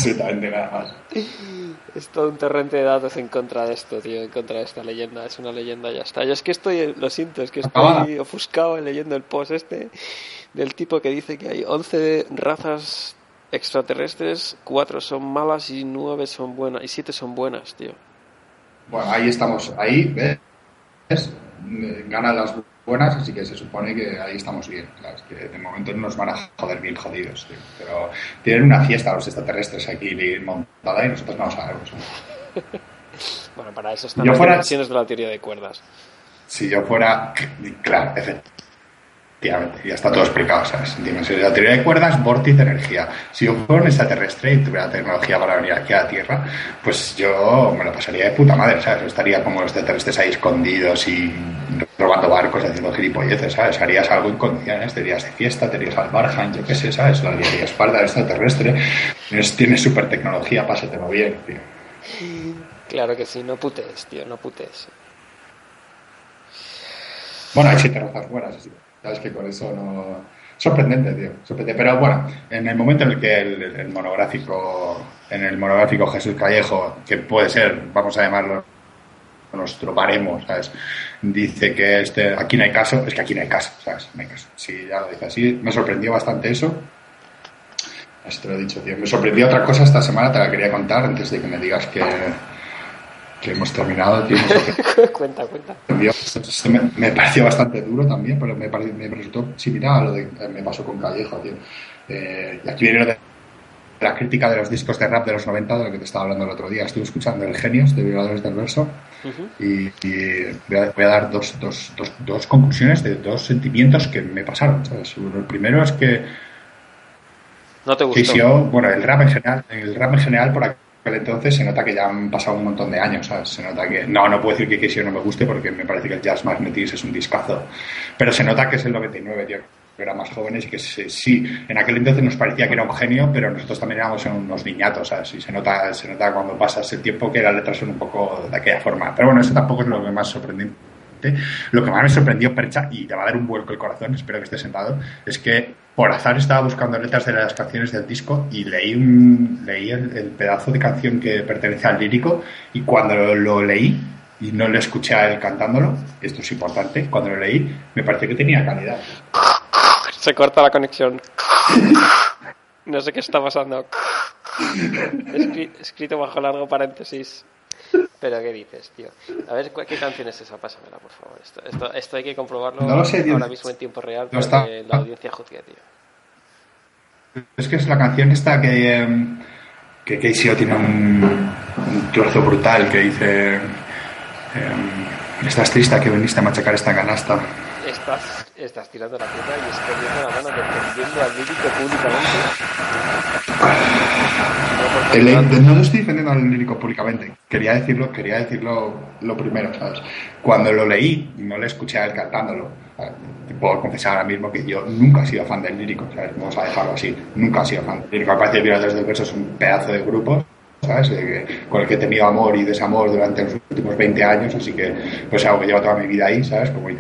absolutamente nada más. *laughs* Es todo un torrente de datos en contra de esto, tío, en contra de esta leyenda. Es una leyenda, ya está. Yo es que estoy, lo siento, es que estoy ofuscado leyendo el post este del tipo que dice que hay 11 razas extraterrestres, 4 son malas y 9 son buenas, y 7 son buenas, tío. Bueno, ahí estamos, ahí, ¿ves? Gana las buenas, así que se supone que ahí estamos bien. que de momento no nos van a joder bien jodidos, pero tienen una fiesta los extraterrestres aquí montada y nosotros no lo sabemos. *laughs* bueno, para eso están las fuera... de la teoría de cuerdas. Si yo fuera, claro, efectivamente Efectivamente, ya está todo explicado, ¿sabes? Dimensiones de la teoría de cuerdas, vórtice, energía. Si yo fuera un extraterrestre y tuviera tecnología para venir aquí a la Tierra, pues yo me lo pasaría de puta madre, ¿sabes? estaría como los extraterrestres ahí escondidos y robando barcos, haciendo gilipolleces, ¿sabes? Harías algo en condiciones, te irías de fiesta, te irías al Barhan, yo qué sé, ¿sabes? La liaría espalda extraterrestre. Tienes, tienes super tecnología, pásatelo bien, tío. Claro que sí, no putes, tío, no putes. Bueno, hay siete razas buenas, así. Sabes que con eso no... Sorprendente, tío. Sorprendente. Pero bueno, en el momento en el que el, monográfico, en el monográfico Jesús Callejo, que puede ser, vamos a llamarlo nuestro baremo, ¿sabes? Dice que este, aquí no hay caso, es que aquí no hay caso, ¿sabes? No hay caso. Sí, ya lo dice así. Me sorprendió bastante eso. Así te lo he dicho, tío. Me sorprendió otra cosa esta semana, te la quería contar antes de que me digas que, que hemos terminado, tío. *laughs* cuenta, cuenta. Me, pareció bastante duro también, pero me, me resultó similar a lo que me pasó con Callejo, tío. Eh, y aquí viene lo de la crítica de los discos de rap de los 90, de lo que te estaba hablando el otro día. Estuve escuchando El Genios de Violadores del Verso y, voy, a, dar dos, dos, dos, dos, conclusiones de dos sentimientos que me pasaron. ¿sabes? El primero es que. No te gustó. bueno, el rap en general, el rap en general por aquí entonces se nota que ya han pasado un montón de años. Se nota que, no, no puedo decir que Casey no me guste porque me parece que el Jazz Magnetis es un discazo, pero se nota que es el 99, tío, que eran más jóvenes y que sí, en aquel entonces nos parecía que era un genio, pero nosotros también éramos unos niñatos, ¿sabes? Y se nota, se nota cuando pasas el tiempo que las letras son un poco de aquella forma. Pero bueno, eso tampoco es lo que más sorprendente. Lo que más me sorprendió, Percha, y te va a dar un vuelco el corazón, espero que esté sentado, es que por azar estaba buscando letras de las canciones del disco y leí, un, leí el, pedazo de canción que pertenece al lírico y cuando lo, leí y no le escuché a él cantándolo, esto es importante, cuando lo leí me pareció que tenía calidad. Se corta la conexión. No sé qué está pasando. Escrito bajo largo paréntesis. Pero ¿qué dices, tío? A ver, ¿qué canción es esa? Pásamela, por favor. Esto, esto, esto hay que comprobarlo ahora mismo en tiempo real para que la audiencia juzgue, tío. Es que es la canción esta que, em, que Casey tiene un, un trozo brutal que dice... Em, Estás triste que viniste a machacar esta canasta. Estás, estás tirando la puta y escondiendo la mano defendiendo al lírico públicamente. El, no lo estoy defendiendo al lírico públicamente. Quería decirlo, quería decirlo lo primero, ¿sabes? Cuando lo leí y no le escuché a él cantándolo, puedo confesar ahora mismo que yo nunca he sido fan del lírico, ¿sabes? Vamos a dejarlo así. Nunca he sido fan del lírico. Que Violadores del Verso es un pedazo de grupo ¿sabes? con el que he tenido amor y desamor durante los últimos 20 años, así que pues algo que llevo toda mi vida ahí, ¿sabes? Como el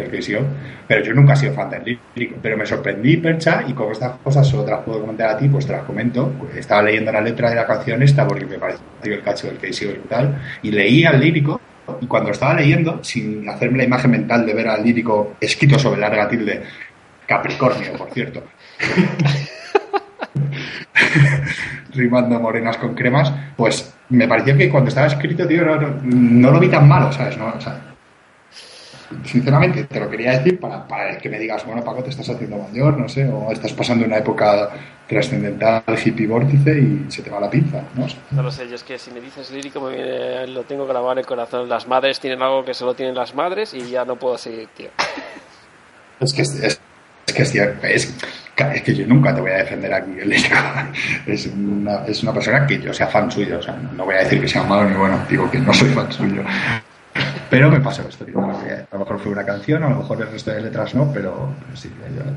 pero yo nunca he sido fan del lírico, pero me sorprendí, Percha, y como estas cosas solo te las puedo comentar a ti, pues te las comento, estaba leyendo la letra de la canción esta, porque me pareció el cacho del Casey y tal, y leí al lírico, y cuando estaba leyendo, sin hacerme la imagen mental de ver al lírico escrito sobre la tilde, Capricornio, por cierto, *laughs* rimando morenas con cremas, pues me pareció que cuando estaba escrito, tío, no, lo vi tan malo, ¿sabes? No, o sea, sinceramente, te lo quería decir para, para que me digas, bueno, Paco, te estás haciendo mayor, no sé, o estás pasando una época trascendental, hippie vórtice y se te va la pinza, ¿no? No lo sé, yo es que si me dices lírico, me viene, lo tengo grabado en el corazón. Las madres tienen algo que solo tienen las madres y ya no puedo seguir, tío. Es que es, es que es, es, que yo nunca te voy a defender aquí. *laughs* Es una, es una persona que yo sea fan suyo. O sea, no voy a decir que sea malo ni bueno, digo que no soy fan suyo. Pero me pasó esto, a lo mejor fue una canción, a lo mejor el resto de letras no, pero, sí,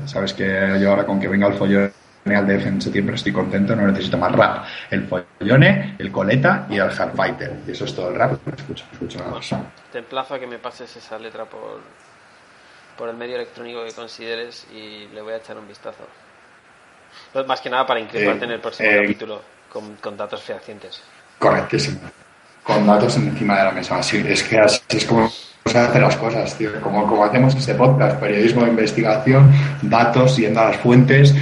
sabes que yo ahora con que venga el follón al DF en septiembre estoy contento, no necesito más rap. El follone, el coleta y el hardfighter. Y eso es todo el rap, escucho, escucho. Te emplazo a que me pases esa letra por, por el medio electrónico que consideres y le voy a echar un vistazo. Pues más que nada para increparte en el próximo eh, capítulo con, datos fehacientes. Correctísimo. Con datos encima de la mesa. es que así es como se hacen las cosas, tío. Como, como hacemos este podcast, periodismo de investigación, datos, yendo a las fuentes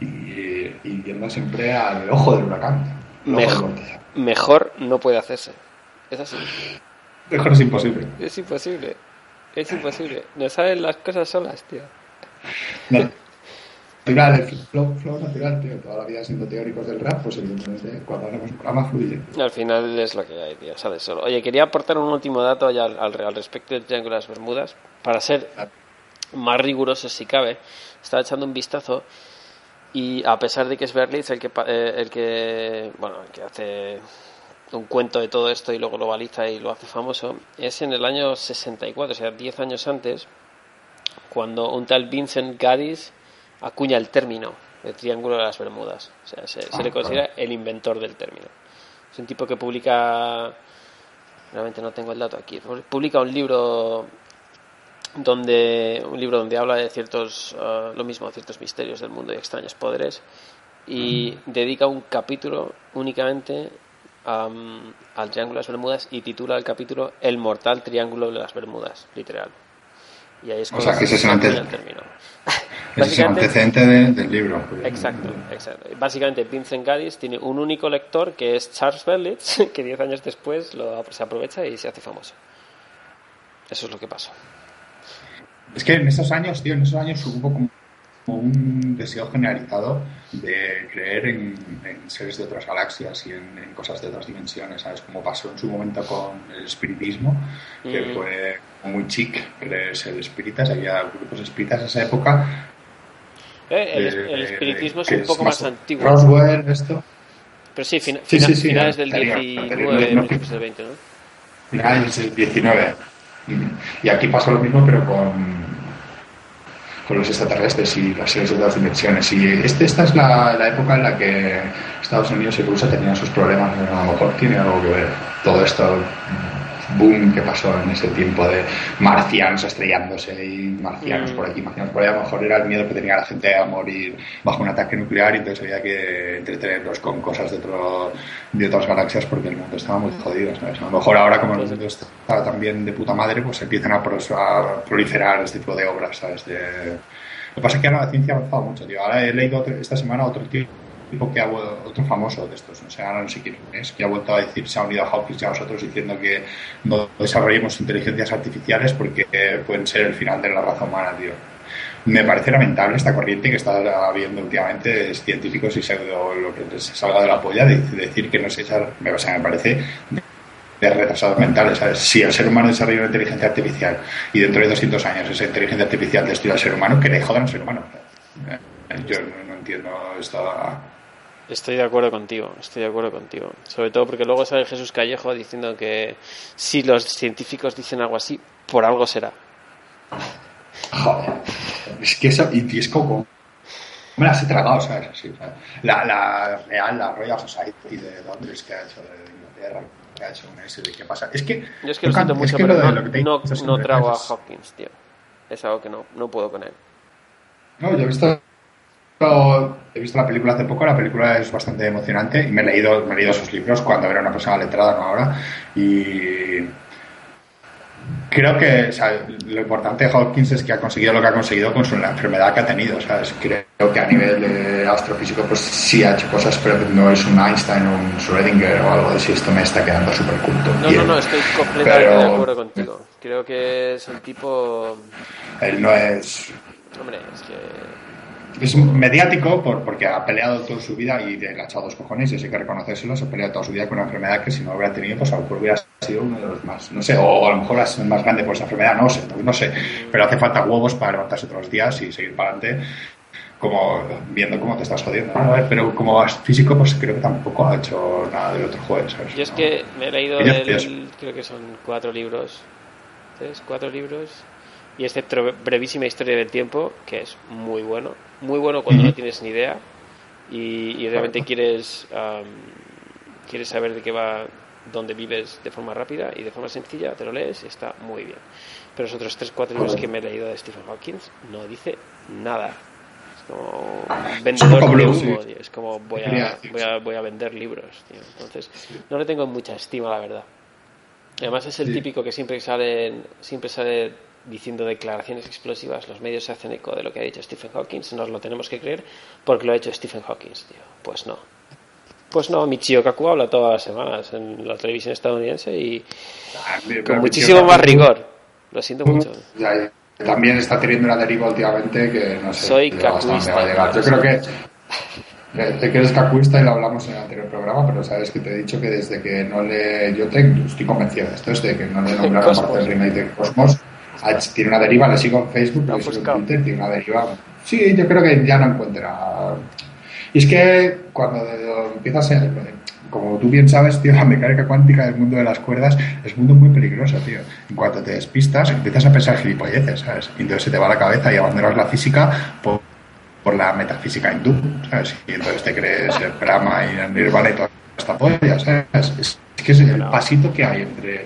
y, yendo siempre al ojo del huracán. Mejor, mejor no puede hacerse. Es así. Mejor es imposible. Es imposible. Es imposible. No saben las cosas solas, tío. Natural, el flow, flow natural, tío. Toda la vida siendo teóricos del rap, pues evidentemente cuando hacemos un programa *laughs* fluye. Al final es lo que hay, tío. Sale solo. Oye, quería aportar un último dato ya al, al, respecto del Triángulo de las Bermudas. Para ser más riguroso si cabe, estaba echando un vistazo y a pesar de que es Berlitz el que, eh, el que, bueno, el que hace un cuento de todo esto y lo globaliza y lo hace famoso, es en el año 64, o sea, 10 años antes, cuando un tal Vincent Gaddis acuña el término el Triángulo de las Bermudas. O sea, se, le ah, considera el inventor del término. Es un tipo que publica, realmente no tengo el dato aquí, publica un libro donde un libro donde habla de ciertos uh, lo mismo ciertos misterios del mundo y extraños poderes y dedica un capítulo únicamente al Triángulo de las Bermudas y titula el capítulo El mortal Triángulo de las Bermudas, literal. Y ahí es o sea, que ese es el, término. *laughs* es el antecedente del libro. Exacto, exacto. Básicamente, Vincent Gaddis tiene un único lector que es Charles Berlitz, *laughs* que diez años después lo, se aprovecha y se hace famoso. Eso es lo que pasó. Es que en esos años, tío, en esos años hubo como un deseo generalizado de creer en, seres de otras galaxias y en, cosas de otras dimensiones, ¿sabes? Como pasó en su momento con el espiritismo, que mm. fue muy chic creerse el espíritas, había grupos espíritas en esa época. Eh, el, espiritismo es un poco más, antiguo. Roswell, esto. Pero sí, finales del 19, principios del 20, ¿no? Finales del 19. Y aquí pasó lo mismo, pero con con los extraterrestres y las series de otras dimensiones. Y este, esta es la, la, época en la que Estados Unidos y Rusia tenían sus problemas. A lo mejor tiene algo que ver todo esto boom que pasó en ese tiempo de marcianos estrellándose y marcianos por aquí, marcianos por allá. A lo mejor era el miedo que tenía la gente a morir bajo un ataque nuclear y entonces había que entretenerlos con cosas de, otro, de otras galaxias porque el mundo estaba muy jodido. ¿sabes? A lo mejor ahora, como el mundo está también de puta madre, pues empiezan a, proliferar este tipo de obras. ¿sabes? De... Lo que pasa es que ahora la ciencia ha avanzado mucho. Tío. Ahora he leído esta semana otro tipo tipo que ha otro famoso de estos, no sé, ahora no es, que ha vuelto a decir, se ha unido a Hawkins y a nosotros diciendo que no desarrollemos inteligencias artificiales porque pueden ser el final de la raza humana, tío. Me parece lamentable esta corriente que está habiendo últimamente científicos y pseudo lo que se salga de la polla de, decir que no sé, o sea, me parece de retrasados mentales. Si el ser humano desarrolla una inteligencia artificial y dentro de 200 años esa inteligencia artificial destruye al ser humano, que le jodan al ser humano. Yo no, entiendo esta... Estoy de acuerdo contigo, estoy de acuerdo contigo. Sobre todo porque luego sale Jesús Callejo diciendo que si los científicos dicen algo así, por algo será. Joder, es que eso, y es como, me las he tragado, ¿sabes? La, la Real, la Royal Society de Londres que ha hecho de Inglaterra, que ha hecho un S de qué pasa. Es que. Yo es que lo siento mucho, pero no, no, trago a Hopkins, tío. Es algo que no, no puedo con él. No, yo he visto he visto la película hace poco, la película es bastante emocionante y me he leído, me he leído sus libros cuando era una persona letrada, no ahora. Y creo que lo importante de Hawkins es que ha conseguido lo que ha conseguido con su, la enfermedad que ha tenido. ¿sabes? Creo que a nivel de astrofísico pues sí ha hecho cosas, pero no es un Einstein o un Schrödinger o algo así. Esto me está quedando súper culto. No, no, no, estoy completamente de acuerdo contigo. Creo que es el tipo... Él no es... Hombre, es que es mediático por, porque ha peleado toda su vida y le ha echado dos cojones y eso hay que reconocérselo, se ha peleado toda su vida con una enfermedad que si no hubiera tenido, pues a lo mejor hubiera sido uno de los más, no sé, o a lo mejor es más grande por esa enfermedad, no sé, no sé, pero hace falta huevos para levantarse todos los días y seguir para adelante como viendo cómo te estás jodiendo. Pero como físico, pues creo que tampoco ha hecho nada del otro juego, ¿sabes? Yo es que me he leído, del, creo que son cuatro libros, ¿tres? Cuatro libros y este brevísima historia del tiempo, que es muy bueno, muy bueno cuando no tienes ni idea y, y realmente quieres, quieres saber de qué va, dónde vives de forma rápida y de forma sencilla, te lo lees y está muy bien. Pero los otros 3-4 libros que me he leído de Stephen Hawking no dice nada. Es como vendedor de humo, es como voy a, voy a, voy a vender libros. Entonces, no le tengo mucha estima, la verdad. Además es el típico que siempre sale, siempre sale diciendo declaraciones explosivas, los medios se hacen eco de lo que ha dicho Stephen Hawking, nos lo tenemos que creer porque lo ha hecho Stephen Hawking, tío. Pues no. Pues no, Michio Kaku habla todas las semanas en la televisión estadounidense y ah, con muchísimo más rigor. Lo siento mucho. también está teniendo una deriva últimamente que no sé. Soy cacuista. Yo creo que que eres cacuista y lo hablamos en el anterior programa, pero sabes que te he dicho que desde que no le. Yo tengo, estoy convencido de esto, desde que no le nombraron parte del remake de Cosmos, tiene una deriva, le sigo en Facebook, le sigo en Twitter, tiene una deriva. Sí, yo creo que ya no encuentra. Y es que cuando empiezas a. Como tú bien sabes, tío, la mecánica cuántica del mundo de las cuerdas es un mundo muy peligroso, tío. En cuanto te despistas, empiezas a pensar gilipolleces, ¿sabes? Y entonces se te va la cabeza y abandonas la física por, por la metafísica hindú, ¿sabes? Y entonces te crees el Brahma y el Nirvana y toda esta polla, ¿sabes? Es, es que es el pasito que hay entre.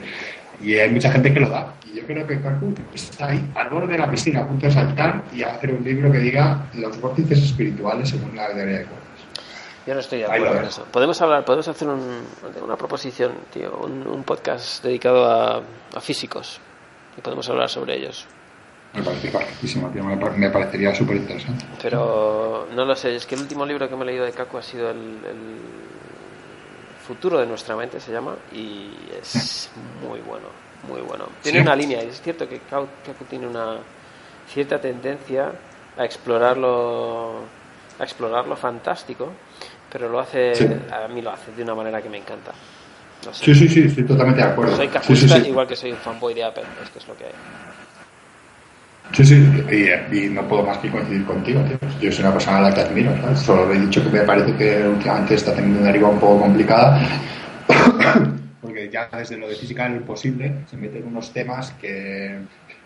Y hay mucha gente que lo da yo creo que Kaku está ahí al borde de la piscina a punto de saltar y hacer un libro que diga los vórtices espirituales según la teoría de cuerdas. Yo no estoy de acuerdo con eso. Podemos hablar, podemos hacer una proposición, tío, un, podcast dedicado a, físicos y podemos hablar sobre ellos. Me parece correctísimo, tío. Me, parecería súper interesante. Pero no lo sé, es que el último libro que me he leído de Kaku ha sido el, Futuro de nuestra mente, se llama, y es *laughs* muy bueno muy bueno. Tiene una línea, y es cierto que Kaku tiene una cierta tendencia a explorarlo, a explorarlo fantástico, pero lo hace, a mí lo hace de una manera que me encanta. Sí, sí, sí, estoy totalmente de acuerdo. Soy cacuista igual que soy un fanboy de Apple, es que es lo que hay. Sí, sí, y, no puedo más que coincidir contigo, tío. Yo soy una persona a la que admiro, ¿sabes? Solo he dicho que me parece que últimamente está teniendo una deriva un poco complicada ya desde lo de física el posible se meten unos temas que,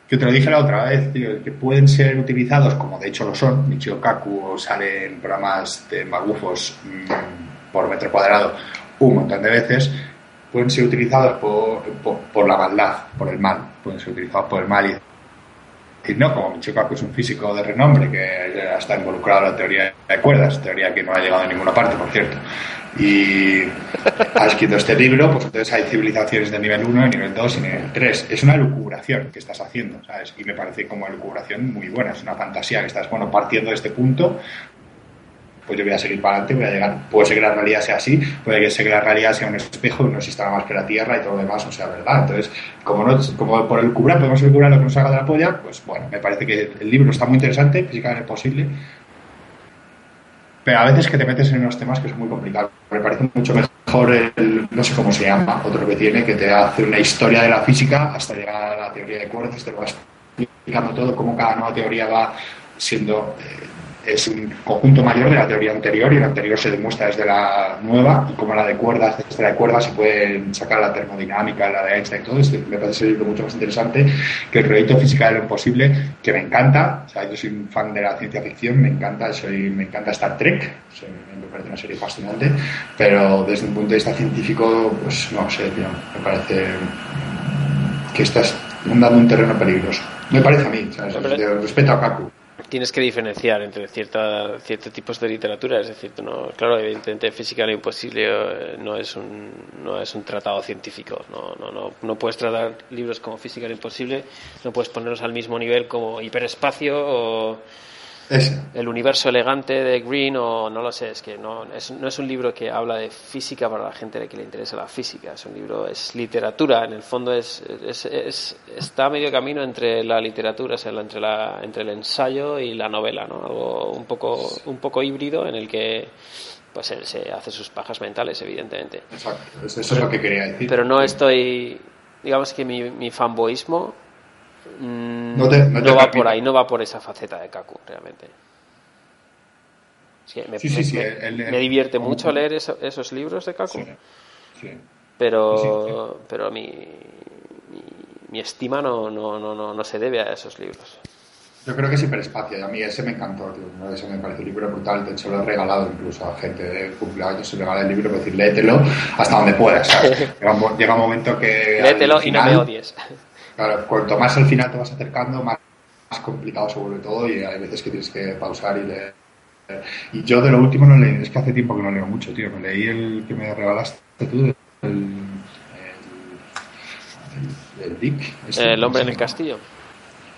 que te lo dije la otra vez, que pueden ser utilizados, como de hecho lo son, Michio Kaku sale en programas de magufos mm, por metro cuadrado un montón de veces, pueden ser utilizados por, por, la maldad, por el mal, pueden ser utilizados por el mal y no, como Michio Kaku es un físico de renombre que está involucrado en la teoría de cuerdas, teoría que no ha llegado a ninguna parte, por cierto, y ha escrito este libro, pues entonces hay civilizaciones de nivel 1, de nivel 2 y nivel 3. Es una lucubración que estás haciendo, ¿sabes? Y me parece como lucubración muy buena, es una fantasía que estás, bueno, partiendo de este punto, pues yo voy a seguir para adelante, voy a llegar, puede ser que la realidad sea así, puede ser que la realidad sea un espejo y no exista más que la Tierra y todo lo demás, o sea, verdad. Entonces, como, no, como por el cubra podemos cubrir lo que nos haga de la polla, pues bueno, me parece que el libro está muy interesante, físicamente posible, pero a veces que te metes en unos temas que son muy complicados. Me parece mucho mejor el, no sé cómo se llama, otro que tiene, que te hace una historia de la física hasta llegar a la teoría de cuerdas, te lo va explicando todo, cómo cada nueva teoría va siendo eh, es un conjunto mayor de la teoría anterior y la anterior se demuestra desde la nueva y como la de cuerdas, desde la de cuerdas se puede sacar la termodinámica, la de Einstein y todo esto. Me parece ser mucho más interesante que el proyecto Física de lo Imposible, que me encanta. O sea, yo soy un fan de la ciencia ficción, me encanta, soy, me encanta Star Trek, me parece una serie fascinante, pero desde un punto de vista científico, pues no sé, me parece que estás dando un terreno peligroso. Me parece a mí, ¿sabes? respeto a Kaku tienes que diferenciar entre cierta, ciertos tipos de literatura, es decir, no, claro, evidentemente física lo imposible eh, no es un, no es un tratado científico, no, no, no, no puedes tratar libros como física lo imposible, no puedes ponerlos al mismo nivel como hiperespacio o el universo elegante de Green o no lo sé, es que no es, no es un libro que habla de física para la gente que le interesa la física, es un libro, es literatura, en el fondo es, es, está a medio camino entre la literatura, o sea, entre, la, entre el ensayo y la novela, ¿no? Algo un poco, un poco híbrido en el que pues él se hace sus pajas mentales, evidentemente. Exacto, eso es lo que quería decir. Pero no estoy, digamos que mi, mi fanboísmo no, va por ahí, no va por esa faceta de Kaku, realmente. me, divierte mucho leer esos libros de Kaku. Pero, pero mi, mi, estima no, no, no, no, se debe a esos libros. Yo creo que es hiperespacio, y a mí ese me encantó, ese me parece un libro brutal, de hecho lo he regalado incluso a gente de cumpleaños, se regala el libro para decir léetelo hasta donde puedas, *laughs* llega, un, momento que... Léetelo y no me odies. Claro, cuanto más al final te vas acercando, más, complicado se vuelve todo y hay veces que tienes que pausar y leer. Y yo de lo último no leí, es que hace tiempo que no leo mucho, tío. Me leí el que me regalaste tú, el, el, Dick. Este, el hombre en el castillo.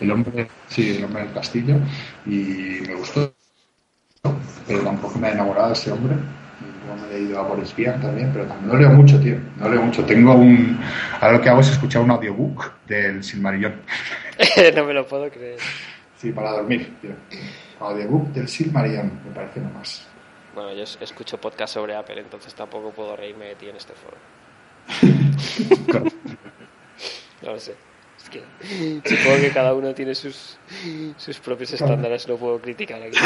El hombre, sí, el hombre en el castillo. Y me gustó, pero tampoco me ha enamorado de ese hombre me he leído a Boris Vian también, pero también no leo mucho, tío. No leo mucho. Tengo un. Ahora lo que hago es escuchar un audiobook del Silmarillion. *laughs* no me lo puedo creer. Sí, para dormir, tío. Audiobook del Silmarillion, me parece nomás. Bueno, yo escucho podcast sobre Apple, entonces tampoco puedo reírme de ti en este foro. *laughs* no lo sé. Es que supongo que cada uno tiene sus, sus propios estándares, no puedo criticar aquí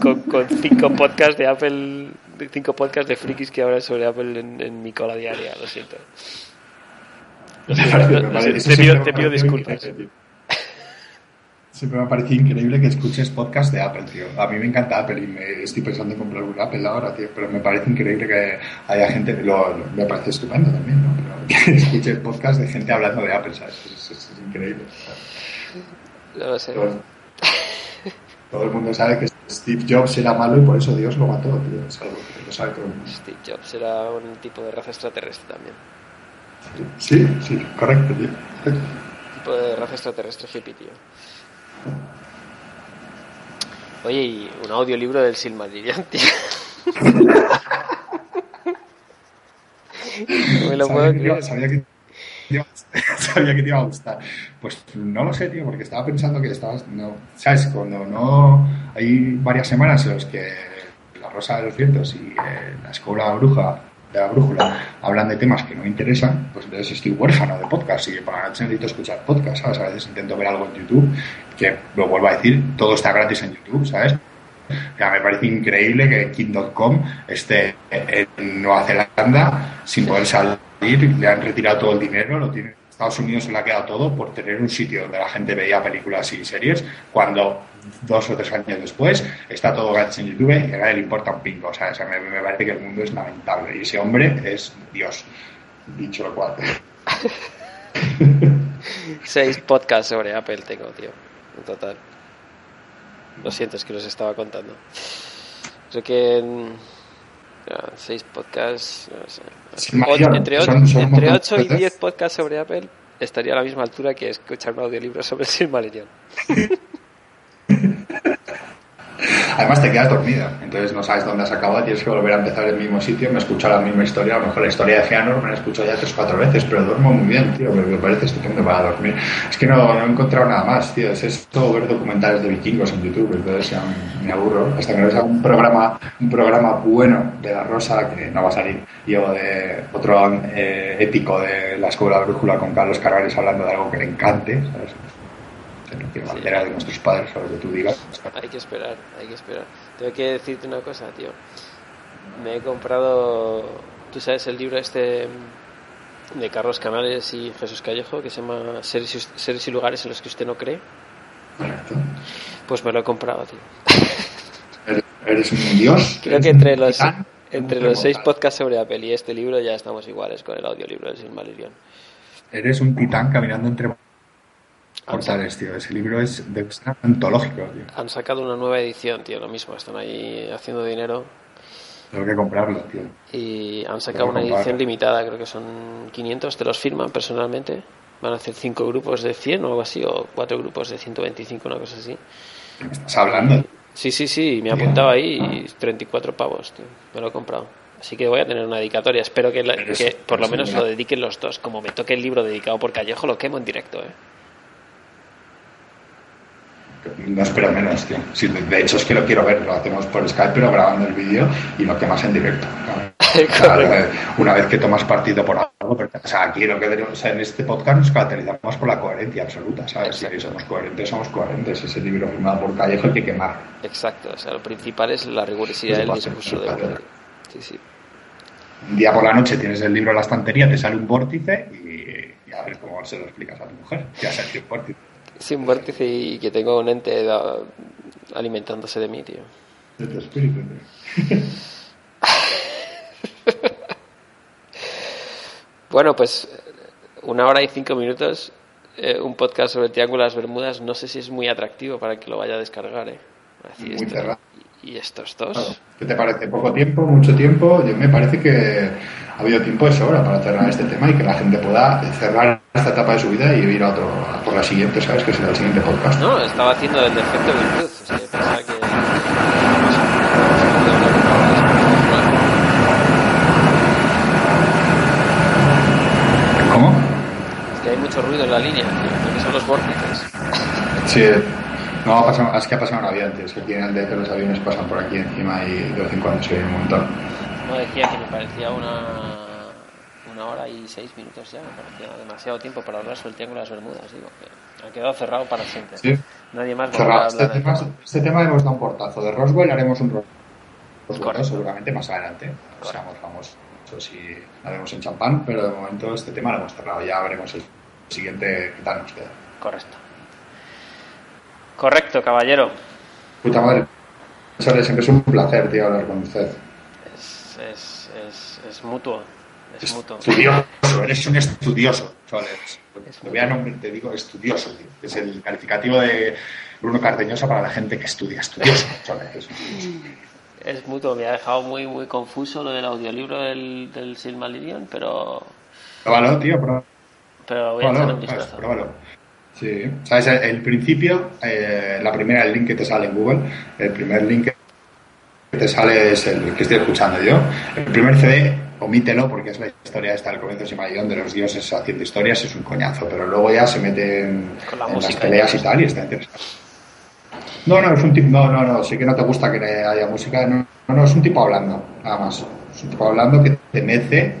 con, cinco podcasts de Apple, cinco podcasts de frikis que ahora sobre Apple en, mi cola diaria, lo siento. te, pido, disculpas. Siempre me ha parecido increíble que escuches podcast de Apple, tío. A mí me encanta Apple y me estoy pensando en comprar un Apple ahora, tío. Pero me parece increíble que haya gente, lo, me parece estupendo también, ¿no? que *laughs* escuches podcast de gente hablando de Apple, ¿sabes? Es, increíble. No lo sé. Todo el mundo sabe que Steve Jobs era malo y por eso Dios lo mató, tío. Es algo que lo sabe todo el mundo. Steve Jobs era un tipo de raza extraterrestre también. Sí, sí, correcto, tío. Tipo de raza extraterrestre hippie, tío. Oye, y un audiolibro del Silmarillion, tío. no *laughs* *laughs* me lo puedo creer. Sabía que *laughs* sabía que te iba a gustar. Pues no lo sé, tío, porque estaba pensando que estabas, no, ¿sabes? Cuando no, hay varias semanas en las que La Rosa de los Vientos y eh, La Escuela Bruja de la Brújula hablan de temas que no me interesan, pues entonces estoy huérfano de podcast y para la necesito escuchar podcast, ¿sabes? A veces intento ver algo en YouTube, que lo vuelvo a decir, todo está gratis en YouTube, ¿sabes? Ya me parece increíble que King.com esté en Nueva Zelanda sin poder salir, le han retirado todo el dinero, lo tiene Estados Unidos se le ha quedado todo por tener un sitio donde la gente veía películas y series, cuando dos o tres años después está todo gratis en YouTube y a nadie le importa un pingo. O sea, me, me, parece que el mundo es lamentable y ese hombre es Dios, dicho lo cual. *laughs* Seis podcasts sobre Apple tengo, tío, en total. Lo siento, es que los estaba contando. Creo que en seis podcasts, entre, ocho, y diez podcasts sobre Apple estaría a la misma altura que escuchar un audiolibro sobre *laughs* Silmarillion. *laughs* Además te quedas dormida, entonces no sabes dónde has acabado, tienes que volver a empezar el mismo sitio, me escucho la misma historia, a lo mejor la historia de Feanor me la he escuchado ya tres o cuatro veces, pero duermo muy bien, tío, me parece estupendo para dormir. Es que no, no he encontrado nada más, tío, es esto ver documentales de vikingos en YouTube, entonces ya me, aburro, hasta que no sea un programa, un programa bueno de La Rosa, que no va a salir, y o de otro eh, épico de La Escuela Brújula con Carlos Carvalho hablando de algo que le encante, ¿sabes? No quiero bandera de nuestros padres o lo que tú digas. Hay que esperar, hay que esperar. Tengo que decirte una cosa, tío. Me he comprado, tú sabes, el libro este de Carlos Canales y Jesús Callejo que se llama Seres y, lugares en los que usted no cree. Correcto. Pues me lo he comprado, tío. ¿Eres un dios? Creo que entre los, entre los seis podcasts sobre Apple y este libro ya estamos iguales con el audiolibro del Silmarillion. Eres un titán caminando entre portales, tío. Ese libro es de antológico, tío. Han sacado una nueva edición, tío, lo mismo. Están ahí haciendo dinero. Tengo que comprarlo, tío. Y han sacado una edición limitada, creo que son 500, te los firman personalmente. Van a hacer cinco grupos de 100 o algo así, o cuatro grupos de 125, una cosa así. ¿Me estás hablando? Sí, sí, sí, me ha apuntado ahí y 34 pavos, tío. Me lo he comprado. Así que voy a tener una dedicatoria. Espero que, que por lo menos lo dediquen los dos. Como me toque el libro dedicado por Callejo, lo quemo en directo, ¿eh? No espero menos, tío. de hecho, es que lo quiero ver, lo hacemos por Skype, pero grabando el vídeo y lo quemas en directo. *laughs* una vez que tomas partido por algo, o sea, aquí lo que tenemos, en este podcast nos caracterizamos por la coherencia absoluta, ¿sabes? Si somos coherentes, somos coherentes. Ese libro firmado por Callejo hay que quemar. Exacto, o sea, lo principal es la rigurosidad del discurso de Sí, sí. Un día por la noche tienes el libro en la estantería, te sale un vórtice y, a ver cómo se lo explicas a tu mujer. Ya sabes que un vórtice sin vórtice y que tengo un ente alimentándose de mí, tío. De tu espíritu, *laughs* bueno, pues una hora y cinco minutos, eh, un podcast sobre el Triángulo de las Bermudas, no sé si es muy atractivo para que lo vaya a descargar, ¿eh? muy esto, ¿Y estos dos? ¿Qué te parece? ¿Poco tiempo? ¿Mucho tiempo? Yo me parece que ha habido tiempo de sobra para cerrar este tema y que la gente pueda cerrar esta etapa de su vida y ir a otro, por la siguiente, ¿sabes? Que será el siguiente podcast. No, estaba haciendo el defecto de cruz. O sea, pensaba que. ¿Cómo? Es que hay mucho ruido en la línea, que son los vórtices. Sí, no, pasado, es que ha pasado un avión, Es que aquí en el DF los aviones pasan por aquí encima y de vez en cuando se ve un montón. No, decía que me parecía una, una hora y seis minutos ya, me parecía demasiado tiempo para hablar sobre el Triángulo de las Bermudas. Digo, que ha quedado cerrado para siempre. Sí. Nadie más va a este, tema, este tema hemos dado un portazo. De Roswell haremos un Roswell seguramente más adelante. Seamos famosos si haremos en champán, pero de momento este tema lo hemos cerrado. Ya veremos el siguiente qué tal nos queda. Correcto. Correcto, caballero. Puta madre. Siempre es un placer, tío, hablar con usted. Es, es, es, es mutuo. Es mutuo. Estudioso, eres un estudioso, chavales. Te voy a nombrar, te digo estudioso, tío. Es el calificativo de Bruno Cardeñosa para la gente que estudia. Estudioso, *laughs* chavales. Es mutuo, me ha dejado muy, muy confuso lo del audiolibro del, del Silmarillion, pero. Pruébalo, tío, pruébalo. Pero voy a echar un vistazo. Pruébalo. Sí, sabes, el principio, eh, la primera, el link que te sale en Google, el primer link que te sale es el que estoy escuchando yo. El primer CD, omítelo porque es la historia esta del comienzo de Mayón de los dioses haciendo historias, es un coñazo, pero luego ya se mete en, las peleas y tal y está interesante. No, no, es un tipo, no, no, no, sí que no te gusta que haya música, no, no, es un tipo hablando, nada más. Es un tipo hablando que te mece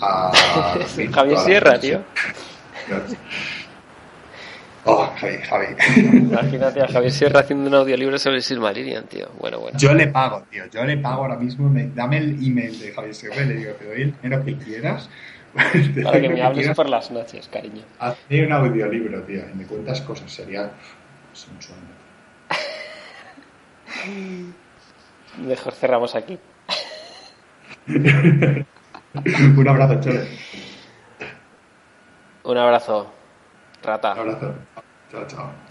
a... *laughs* Javier Sierra, tío. Oh, Javi, Javi. Imagínate a Javier Sierra haciendo un audiolibro sobre el Silmarillion, tío. Bueno, bueno. Yo le pago, tío. Yo le pago ahora mismo. dame el email de Javier Sierra y le digo, te doy el dinero que quieras. *laughs* Para que me hables por las noches, cariño. Hazme un audiolibro, tío. Y me cuentas cosas. Sería pues, un sueño. *laughs* Mejor cerramos aquí. *laughs* un abrazo, Chole. Un abrazo. Rata. Un abrazo. Ciao, ciao.